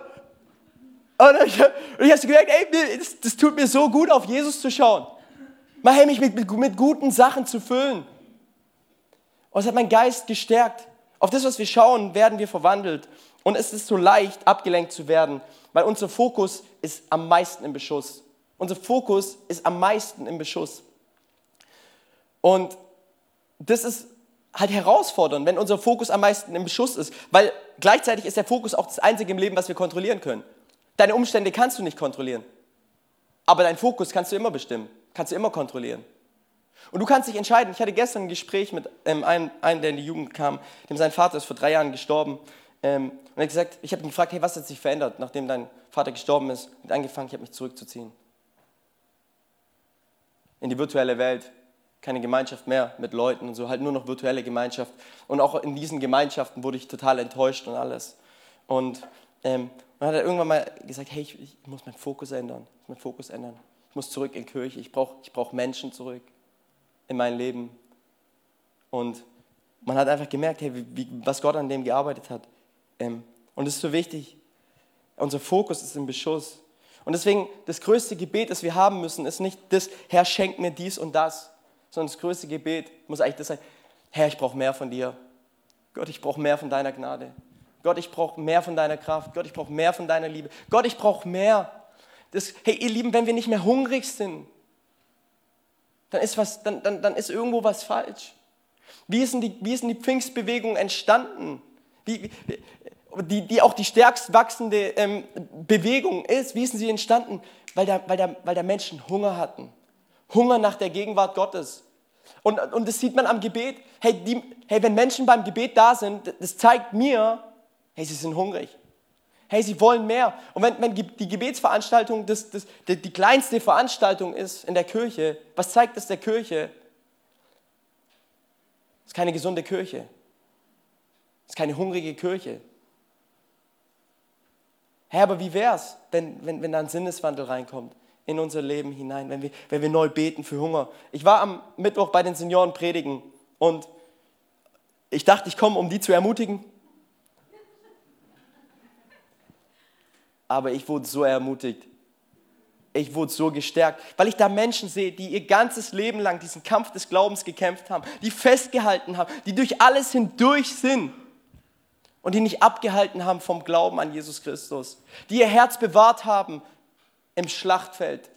S2: und ich, ich habe gemerkt, ey, das, das, tut mir so gut, auf Jesus zu schauen. Mal hey, mich mit, mit, mit guten Sachen zu füllen. Und es hat meinen Geist gestärkt. Auf das, was wir schauen, werden wir verwandelt. Und es ist so leicht, abgelenkt zu werden, weil unser Fokus ist am meisten im Beschuss. Unser Fokus ist am meisten im Beschuss. Und das ist halt herausfordernd, wenn unser Fokus am meisten im Beschuss ist, weil gleichzeitig ist der Fokus auch das Einzige im Leben, was wir kontrollieren können. Deine Umstände kannst du nicht kontrollieren, aber deinen Fokus kannst du immer bestimmen, kannst du immer kontrollieren. Und du kannst dich entscheiden. Ich hatte gestern ein Gespräch mit ähm, einem, einem, der in die Jugend kam, dem sein Vater ist vor drei Jahren gestorben. Ähm, und er hat gesagt, ich habe ihn gefragt, hey, was hat sich verändert, nachdem dein Vater gestorben ist? Und angefangen, ich habe mich zurückzuziehen. In die virtuelle Welt. Keine Gemeinschaft mehr mit Leuten und so, halt nur noch virtuelle Gemeinschaft. Und auch in diesen Gemeinschaften wurde ich total enttäuscht und alles. Und ähm, dann hat er irgendwann mal gesagt, hey, ich, ich muss meinen Fokus ändern. Ich muss meinen Fokus ändern. Ich muss zurück in Kirche. Ich brauche ich brauch Menschen zurück in mein Leben. Und man hat einfach gemerkt, hey, wie, was Gott an dem gearbeitet hat. Ähm, und es ist so wichtig. Unser Fokus ist im Beschuss. Und deswegen, das größte Gebet, das wir haben müssen, ist nicht das, Herr, schenk mir dies und das, sondern das größte Gebet muss eigentlich das sein, Herr, ich brauche mehr von dir. Gott, ich brauche mehr von deiner Gnade. Gott, ich brauche mehr von deiner Kraft. Gott, ich brauche mehr von deiner Liebe. Gott, ich brauche mehr. Das, hey, ihr Lieben, wenn wir nicht mehr hungrig sind, dann ist, was, dann, dann, dann ist irgendwo was falsch. Wie ist denn die, wie ist denn die Pfingstbewegung entstanden? Wie, die, die auch die stärkst wachsende ähm, Bewegung ist. Wie ist sie entstanden? Weil da, weil, da, weil da Menschen Hunger hatten. Hunger nach der Gegenwart Gottes. Und, und das sieht man am Gebet. Hey, die, hey, wenn Menschen beim Gebet da sind, das zeigt mir, hey, sie sind hungrig. Hey, sie wollen mehr. Und wenn, wenn die Gebetsveranstaltung das, das, die, die kleinste Veranstaltung ist in der Kirche, was zeigt das der Kirche? Das ist keine gesunde Kirche. Das ist keine hungrige Kirche. Herr, aber wie wäre es, wenn, wenn, wenn da ein Sinneswandel reinkommt in unser Leben hinein, wenn wir, wenn wir neu beten für Hunger? Ich war am Mittwoch bei den Senioren predigen und ich dachte, ich komme, um die zu ermutigen. aber ich wurde so ermutigt. Ich wurde so gestärkt, weil ich da Menschen sehe, die ihr ganzes Leben lang diesen Kampf des Glaubens gekämpft haben, die festgehalten haben, die durch alles hindurch sind und die nicht abgehalten haben vom Glauben an Jesus Christus, die ihr Herz bewahrt haben im Schlachtfeld.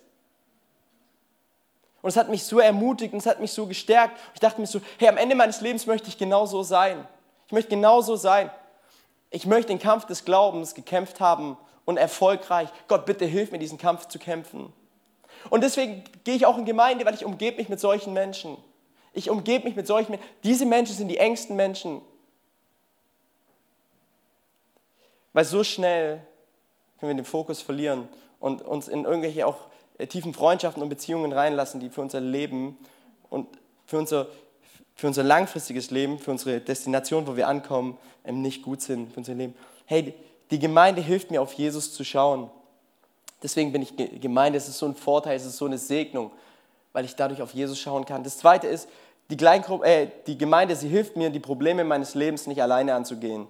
S2: Und es hat mich so ermutigt und es hat mich so gestärkt. Ich dachte mir so, hey, am Ende meines Lebens möchte ich genauso sein. Ich möchte genauso sein. Ich möchte den Kampf des Glaubens gekämpft haben und erfolgreich. Gott, bitte hilf mir, diesen Kampf zu kämpfen. Und deswegen gehe ich auch in Gemeinde, weil ich umgebe mich mit solchen Menschen. Ich umgebe mich mit solchen Menschen. Diese Menschen sind die engsten Menschen. Weil so schnell können wir den Fokus verlieren und uns in irgendwelche auch äh, tiefen Freundschaften und Beziehungen reinlassen, die für unser Leben und für unser, für unser langfristiges Leben, für unsere Destination, wo wir ankommen, nicht gut sind für unser Leben. Hey, die Gemeinde hilft mir, auf Jesus zu schauen. Deswegen bin ich Gemeinde, es ist so ein Vorteil, es ist so eine Segnung, weil ich dadurch auf Jesus schauen kann. Das Zweite ist, die, äh, die Gemeinde, sie hilft mir, die Probleme meines Lebens nicht alleine anzugehen.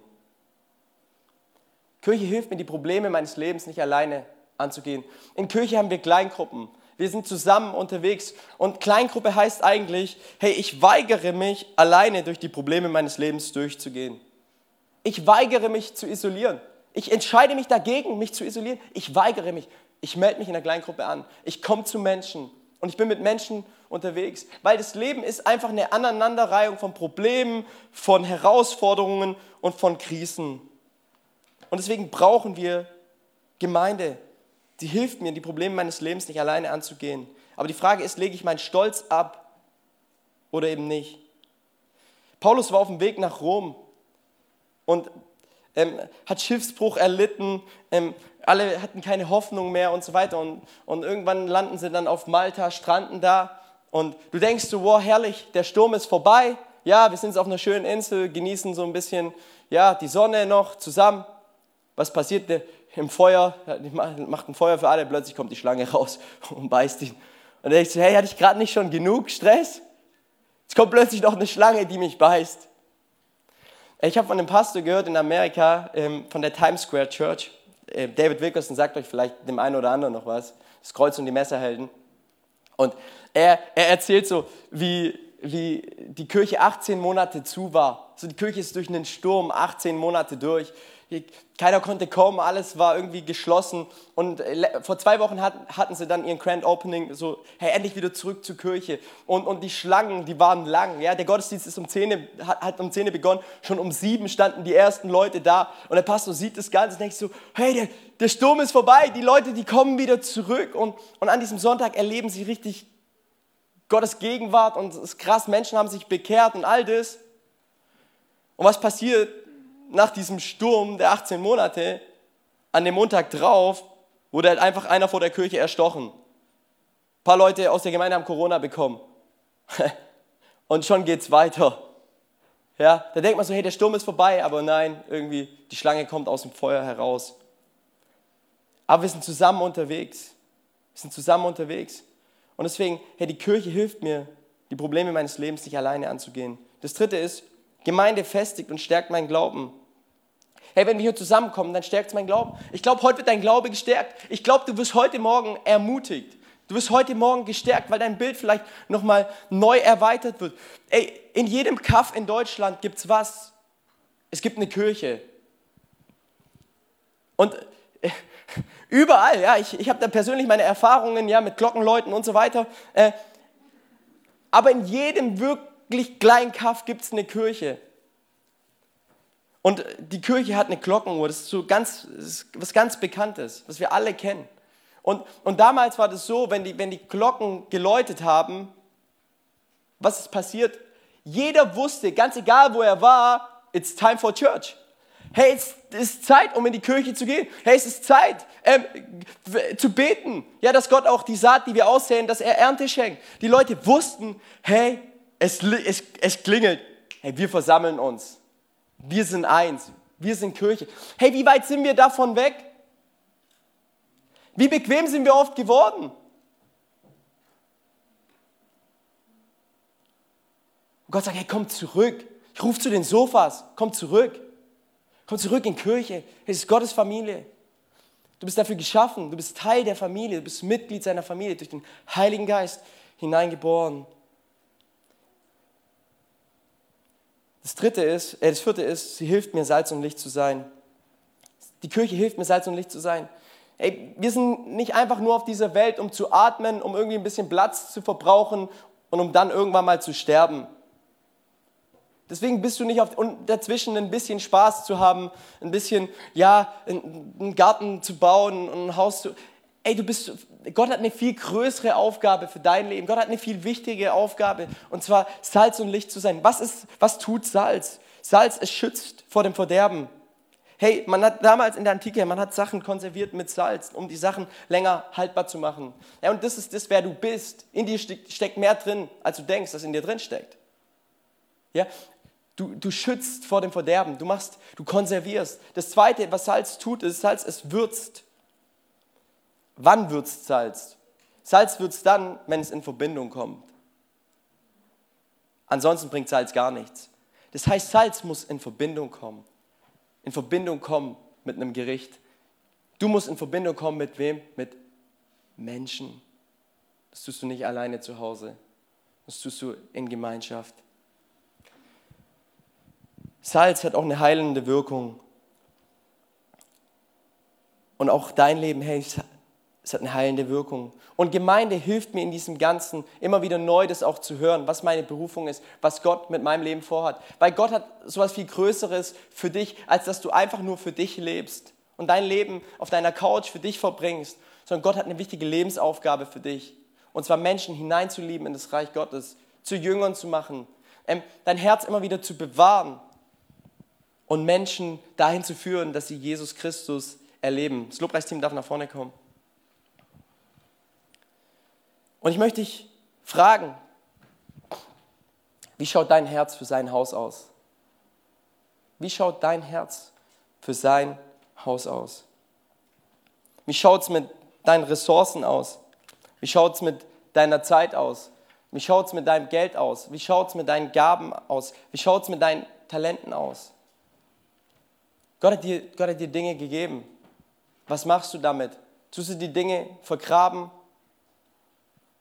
S2: Kirche hilft mir, die Probleme meines Lebens nicht alleine anzugehen. In Kirche haben wir Kleingruppen. Wir sind zusammen unterwegs. Und Kleingruppe heißt eigentlich, hey, ich weigere mich, alleine durch die Probleme meines Lebens durchzugehen. Ich weigere mich zu isolieren. Ich entscheide mich dagegen, mich zu isolieren. Ich weigere mich. Ich melde mich in der Kleingruppe an. Ich komme zu Menschen. Und ich bin mit Menschen unterwegs. Weil das Leben ist einfach eine Aneinanderreihung von Problemen, von Herausforderungen und von Krisen. Und deswegen brauchen wir Gemeinde. Die hilft mir, die Probleme meines Lebens nicht alleine anzugehen. Aber die Frage ist, lege ich meinen Stolz ab oder eben nicht? Paulus war auf dem Weg nach Rom und ähm, hat Schiffsbruch erlitten, ähm, alle hatten keine Hoffnung mehr und so weiter. Und, und irgendwann landen sie dann auf Malta, stranden da und du denkst so, wow, herrlich, der Sturm ist vorbei. Ja, wir sind auf einer schönen Insel, genießen so ein bisschen ja, die Sonne noch zusammen. Was passiert im Feuer? Macht ein Feuer für alle, plötzlich kommt die Schlange raus und beißt ihn. Und dann denkst du, hey, hatte ich gerade nicht schon genug Stress? Jetzt kommt plötzlich noch eine Schlange, die mich beißt. Ich habe von einem Pastor gehört in Amerika, ähm, von der Times Square Church. Äh, David Wilkerson sagt euch vielleicht dem einen oder anderen noch was. Das Kreuz und die Messerhelden. Und er, er erzählt so, wie, wie die Kirche 18 Monate zu war. So, die Kirche ist durch einen Sturm 18 Monate durch. Keiner konnte kommen, alles war irgendwie geschlossen. Und äh, vor zwei Wochen hatten sie dann ihren Grand Opening, so, hey, endlich wieder zurück zur Kirche. Und, und die Schlangen, die waren lang. Ja? Der Gottesdienst ist um 10, hat, hat um 10 begonnen, schon um 7 standen die ersten Leute da. Und der Pastor sieht das Ganze und denkt so, hey, der, der Sturm ist vorbei, die Leute, die kommen wieder zurück. Und, und an diesem Sonntag erleben sie richtig Gottes Gegenwart und es ist krass, Menschen haben sich bekehrt und all das. Und was passiert? Nach diesem Sturm der 18 Monate, an dem Montag drauf, wurde halt einfach einer vor der Kirche erstochen. Ein paar Leute aus der Gemeinde haben Corona bekommen. Und schon geht's weiter. Ja, da denkt man so, hey, der Sturm ist vorbei, aber nein, irgendwie, die Schlange kommt aus dem Feuer heraus. Aber wir sind zusammen unterwegs. Wir sind zusammen unterwegs. Und deswegen, hey, die Kirche hilft mir, die Probleme meines Lebens nicht alleine anzugehen. Das dritte ist, Gemeinde festigt und stärkt meinen Glauben. Hey, wenn wir hier zusammenkommen, dann stärkt es mein Glauben. Ich glaube, heute wird dein Glaube gestärkt. Ich glaube, du wirst heute Morgen ermutigt. Du wirst heute Morgen gestärkt, weil dein Bild vielleicht nochmal neu erweitert wird. Ey, in jedem Kaff in Deutschland gibt es was? Es gibt eine Kirche. Und äh, überall, ja, ich, ich habe da persönlich meine Erfahrungen ja, mit Glockenläuten und so weiter. Äh, aber in jedem wirklich kleinen Kaff gibt es eine Kirche. Und die Kirche hat eine Glockenuhr, das ist so ganz, ist was ganz Bekanntes, was wir alle kennen. Und, und damals war das so, wenn die, wenn die Glocken geläutet haben, was ist passiert? Jeder wusste, ganz egal wo er war, it's time for church. Hey, es ist Zeit, um in die Kirche zu gehen. Hey, es ist Zeit, ähm, zu beten. Ja, dass Gott auch die Saat, die wir aussehen, dass er Ernte schenkt. Die Leute wussten, hey, es, es, es klingelt. Hey, wir versammeln uns. Wir sind eins. Wir sind Kirche. Hey, wie weit sind wir davon weg? Wie bequem sind wir oft geworden? Und Gott sagt, hey, komm zurück. Ich rufe zu den Sofas, komm zurück. Komm zurück in Kirche. Es ist Gottes Familie. Du bist dafür geschaffen. Du bist Teil der Familie. Du bist Mitglied seiner Familie durch den Heiligen Geist hineingeboren. Das dritte ist, äh, das vierte ist, sie hilft mir, Salz und Licht zu sein. Die Kirche hilft mir, Salz und Licht zu sein. Ey, wir sind nicht einfach nur auf dieser Welt, um zu atmen, um irgendwie ein bisschen Platz zu verbrauchen und um dann irgendwann mal zu sterben. Deswegen bist du nicht auf, und dazwischen ein bisschen Spaß zu haben, ein bisschen, ja, einen Garten zu bauen, ein Haus zu. Ey, du bist, Gott hat eine viel größere Aufgabe für dein Leben. Gott hat eine viel wichtige Aufgabe und zwar Salz und Licht zu sein. Was ist, was tut Salz? Salz, es schützt vor dem Verderben. Hey, man hat damals in der Antike, man hat Sachen konserviert mit Salz, um die Sachen länger haltbar zu machen. Ja, und das ist das, wer du bist. In dir steckt mehr drin, als du denkst, dass in dir drin steckt. Ja, du, du schützt vor dem Verderben, du machst, du konservierst. Das Zweite, was Salz tut, ist Salz, es würzt. Wann würzt Salz? Salz würzt dann, wenn es in Verbindung kommt. Ansonsten bringt Salz gar nichts. Das heißt, Salz muss in Verbindung kommen. In Verbindung kommen mit einem Gericht. Du musst in Verbindung kommen mit wem? Mit Menschen. Das tust du nicht alleine zu Hause. Das tust du in Gemeinschaft. Salz hat auch eine heilende Wirkung. Und auch dein Leben, hey, es hat eine heilende Wirkung. Und Gemeinde hilft mir in diesem Ganzen immer wieder neu, das auch zu hören, was meine Berufung ist, was Gott mit meinem Leben vorhat. Weil Gott hat sowas viel Größeres für dich, als dass du einfach nur für dich lebst und dein Leben auf deiner Couch für dich verbringst, sondern Gott hat eine wichtige Lebensaufgabe für dich. Und zwar Menschen hineinzulieben in das Reich Gottes, zu Jüngern zu machen, ähm, dein Herz immer wieder zu bewahren und Menschen dahin zu führen, dass sie Jesus Christus erleben. Das Lobpreisteam darf nach vorne kommen. Und ich möchte dich fragen, wie schaut dein Herz für sein Haus aus? Wie schaut dein Herz für sein Haus aus? Wie schaut es mit deinen Ressourcen aus? Wie schaut es mit deiner Zeit aus? Wie schaut es mit deinem Geld aus? Wie schaut es mit deinen Gaben aus? Wie schaut es mit deinen Talenten aus? Gott hat, dir, Gott hat dir Dinge gegeben. Was machst du damit? Tust du die Dinge vergraben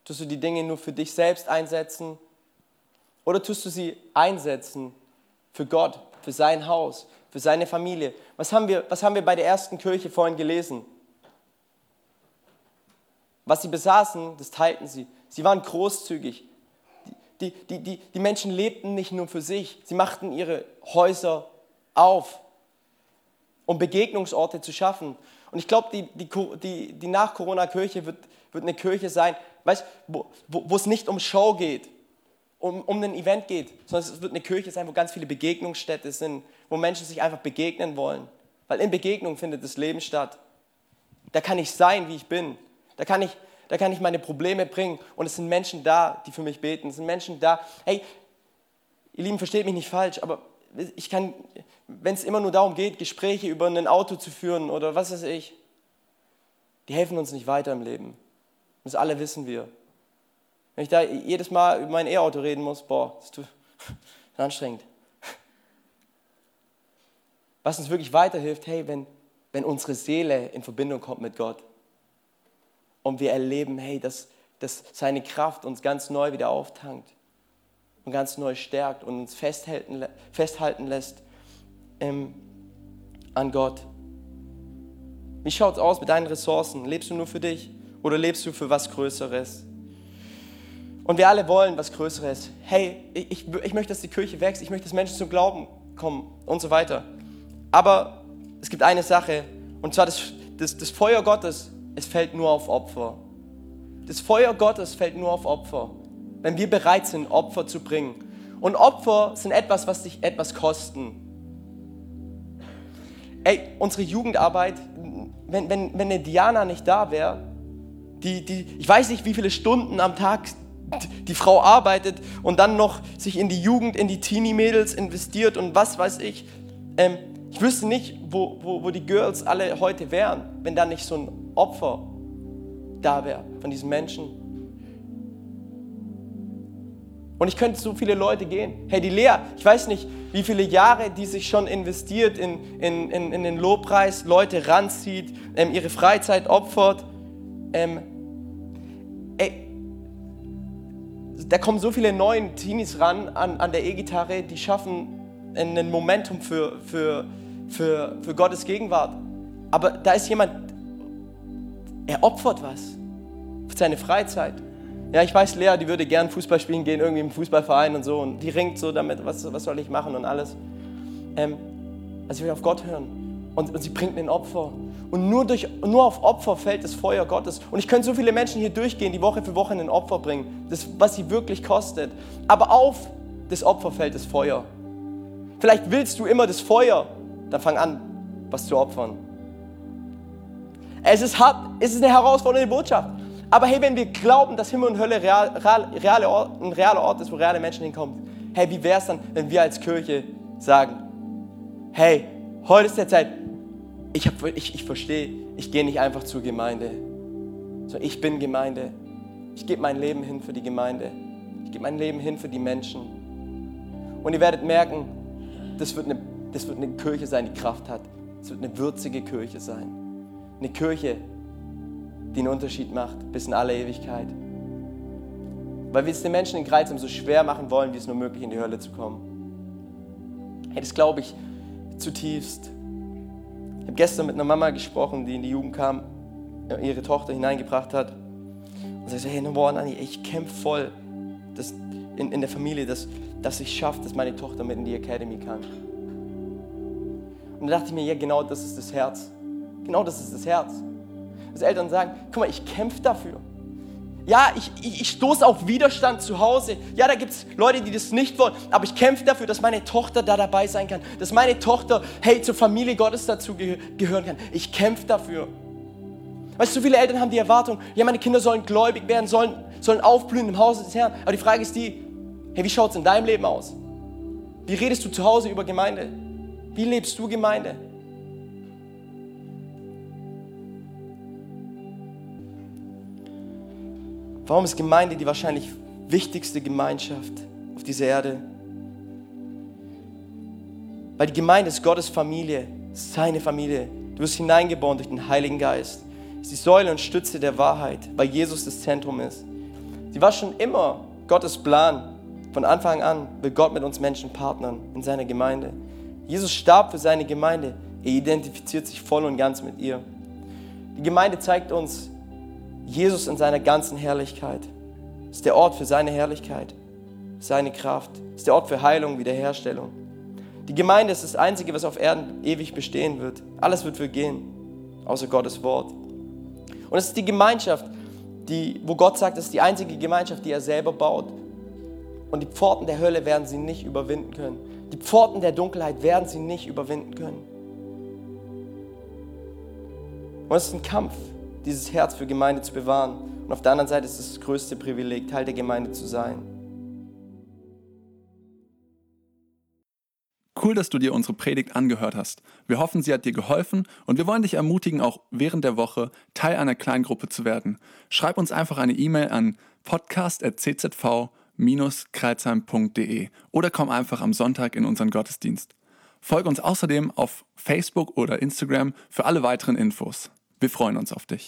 S2: Tust du die Dinge nur für dich selbst einsetzen? Oder tust du sie einsetzen für Gott, für sein Haus, für seine Familie? Was haben wir, was haben wir bei der ersten Kirche vorhin gelesen? Was sie besaßen, das teilten sie. Sie waren großzügig. Die, die, die, die Menschen lebten nicht nur für sich, sie machten ihre Häuser auf, um Begegnungsorte zu schaffen. Und ich glaube, die, die, die, die Nach-Corona-Kirche wird, wird eine Kirche sein, weißt, wo, es nicht um Show geht, um, um ein Event geht, sondern es wird eine Kirche sein, wo ganz viele Begegnungsstätte sind, wo Menschen sich einfach begegnen wollen. Weil in Begegnung findet das Leben statt. Da kann ich sein, wie ich bin. Da kann ich, da kann ich meine Probleme bringen. Und es sind Menschen da, die für mich beten. Es sind Menschen da. Hey, ihr Lieben, versteht mich nicht falsch, aber ich kann, wenn es immer nur darum geht, Gespräche über ein Auto zu führen oder was weiß ich, die helfen uns nicht weiter im Leben. Das alle wissen wir. Wenn ich da jedes Mal über mein E-Auto reden muss, boah, das ist anstrengend. Was uns wirklich weiterhilft, hey, wenn, wenn unsere Seele in Verbindung kommt mit Gott und wir erleben, hey, dass, dass seine Kraft uns ganz neu wieder auftankt und ganz neu stärkt und uns festhalten, festhalten lässt ähm, an Gott. Wie schaut es aus mit deinen Ressourcen? Lebst du nur für dich? Oder lebst du für was Größeres? Und wir alle wollen was Größeres. Hey, ich, ich möchte, dass die Kirche wächst, ich möchte, dass Menschen zum Glauben kommen und so weiter. Aber es gibt eine Sache, und zwar das, das, das Feuer Gottes, es fällt nur auf Opfer. Das Feuer Gottes fällt nur auf Opfer, wenn wir bereit sind, Opfer zu bringen. Und Opfer sind etwas, was dich etwas kosten. Ey, unsere Jugendarbeit, wenn, wenn, wenn eine Diana nicht da wäre, die, die, ich weiß nicht, wie viele Stunden am Tag die Frau arbeitet und dann noch sich in die Jugend, in die Teenie-Mädels investiert und was weiß ich. Ähm, ich wüsste nicht, wo, wo, wo die Girls alle heute wären, wenn da nicht so ein Opfer da wäre von diesen Menschen. Und ich könnte so viele Leute gehen. Hey, die Lea, ich weiß nicht, wie viele Jahre die sich schon investiert in, in, in, in den Lobpreis, Leute ranzieht, ähm, ihre Freizeit opfert ähm, ey, da kommen so viele neue Teenies ran an, an der E-Gitarre, die schaffen ein Momentum für, für, für, für Gottes Gegenwart. Aber da ist jemand, er opfert was für seine Freizeit. Ja, ich weiß, Lea, die würde gern Fußball spielen gehen, irgendwie im Fußballverein und so. Und die ringt so damit, was, was soll ich machen und alles. Ähm, also ich will auf Gott hören. Und, und sie bringt ein Opfer. Und nur, durch, nur auf Opfer fällt das Feuer Gottes. Und ich könnte so viele Menschen hier durchgehen, die Woche für Woche ein Opfer bringen, das, was sie wirklich kostet. Aber auf das Opfer fällt das Feuer. Vielleicht willst du immer das Feuer, dann fang an, was zu opfern. Es ist hart, es ist eine herausfordernde Botschaft. Aber hey, wenn wir glauben, dass Himmel und Hölle real, real, Ort, ein realer Ort ist, wo reale Menschen hinkommen, hey, wie wäre es dann, wenn wir als Kirche sagen, hey, heute ist der Zeit, ich, hab, ich, ich verstehe, ich gehe nicht einfach zur Gemeinde, sondern ich bin Gemeinde. Ich gebe mein Leben hin für die Gemeinde. Ich gebe mein Leben hin für die Menschen. Und ihr werdet merken, das wird, eine, das wird eine Kirche sein, die Kraft hat. Es wird eine würzige Kirche sein. Eine Kirche, die einen Unterschied macht bis in alle Ewigkeit. Weil wir es den Menschen in Kreuzheim so schwer machen wollen, wie es nur möglich in die Hölle zu kommen. Hey, das glaube ich zutiefst. Ich habe gestern mit einer Mama gesprochen, die in die Jugend kam, ihre Tochter hineingebracht hat. Und sie sagte, hey, boah, Nani, ich kämpfe voll dass in, in der Familie, dass, dass ich schaffe, dass meine Tochter mit in die Academy kann. Und da dachte ich mir, ja, genau das ist das Herz. Genau das ist das Herz. Dass Eltern sagen, guck mal, ich kämpfe dafür. Ja, ich, ich, ich stoße auf Widerstand zu Hause. Ja, da gibt es Leute, die das nicht wollen. Aber ich kämpfe dafür, dass meine Tochter da dabei sein kann. Dass meine Tochter, hey, zur Familie Gottes dazu ge gehören kann. Ich kämpfe dafür. Weißt du, viele Eltern haben die Erwartung, ja, meine Kinder sollen gläubig werden, sollen, sollen aufblühen im Hause des Herrn. Aber die Frage ist die, hey, wie schaut es in deinem Leben aus? Wie redest du zu Hause über Gemeinde? Wie lebst du Gemeinde? Warum ist Gemeinde die wahrscheinlich wichtigste Gemeinschaft auf dieser Erde? Weil die Gemeinde ist Gottes Familie, seine Familie. Du wirst hineingeboren durch den Heiligen Geist. Ist die Säule und Stütze der Wahrheit, weil Jesus das Zentrum ist. Sie war schon immer Gottes Plan. Von Anfang an will Gott mit uns Menschen partnern in seiner Gemeinde. Jesus starb für seine Gemeinde. Er identifiziert sich voll und ganz mit ihr. Die Gemeinde zeigt uns Jesus in seiner ganzen Herrlichkeit. Ist der Ort für seine Herrlichkeit, seine Kraft. Ist der Ort für Heilung, Wiederherstellung. Die Gemeinde ist das Einzige, was auf Erden ewig bestehen wird. Alles wird vergehen, außer Gottes Wort. Und es ist die Gemeinschaft, die, wo Gott sagt, es ist die einzige Gemeinschaft, die er selber baut. Und die Pforten der Hölle werden sie nicht überwinden können. Die Pforten der Dunkelheit werden sie nicht überwinden können. Und es ist ein Kampf, dieses Herz für Gemeinde zu bewahren. Und auf der anderen Seite ist es das größte Privileg, Teil der Gemeinde zu sein.
S1: Cool, dass du dir unsere Predigt angehört hast. Wir hoffen, sie hat dir geholfen und wir wollen dich ermutigen, auch während der Woche Teil einer Kleingruppe zu werden. Schreib uns einfach eine E-Mail an podcast.czv-kreuzheim.de oder komm einfach am Sonntag in unseren Gottesdienst. Folge uns außerdem auf Facebook oder Instagram für alle weiteren Infos. Wir freuen uns auf dich.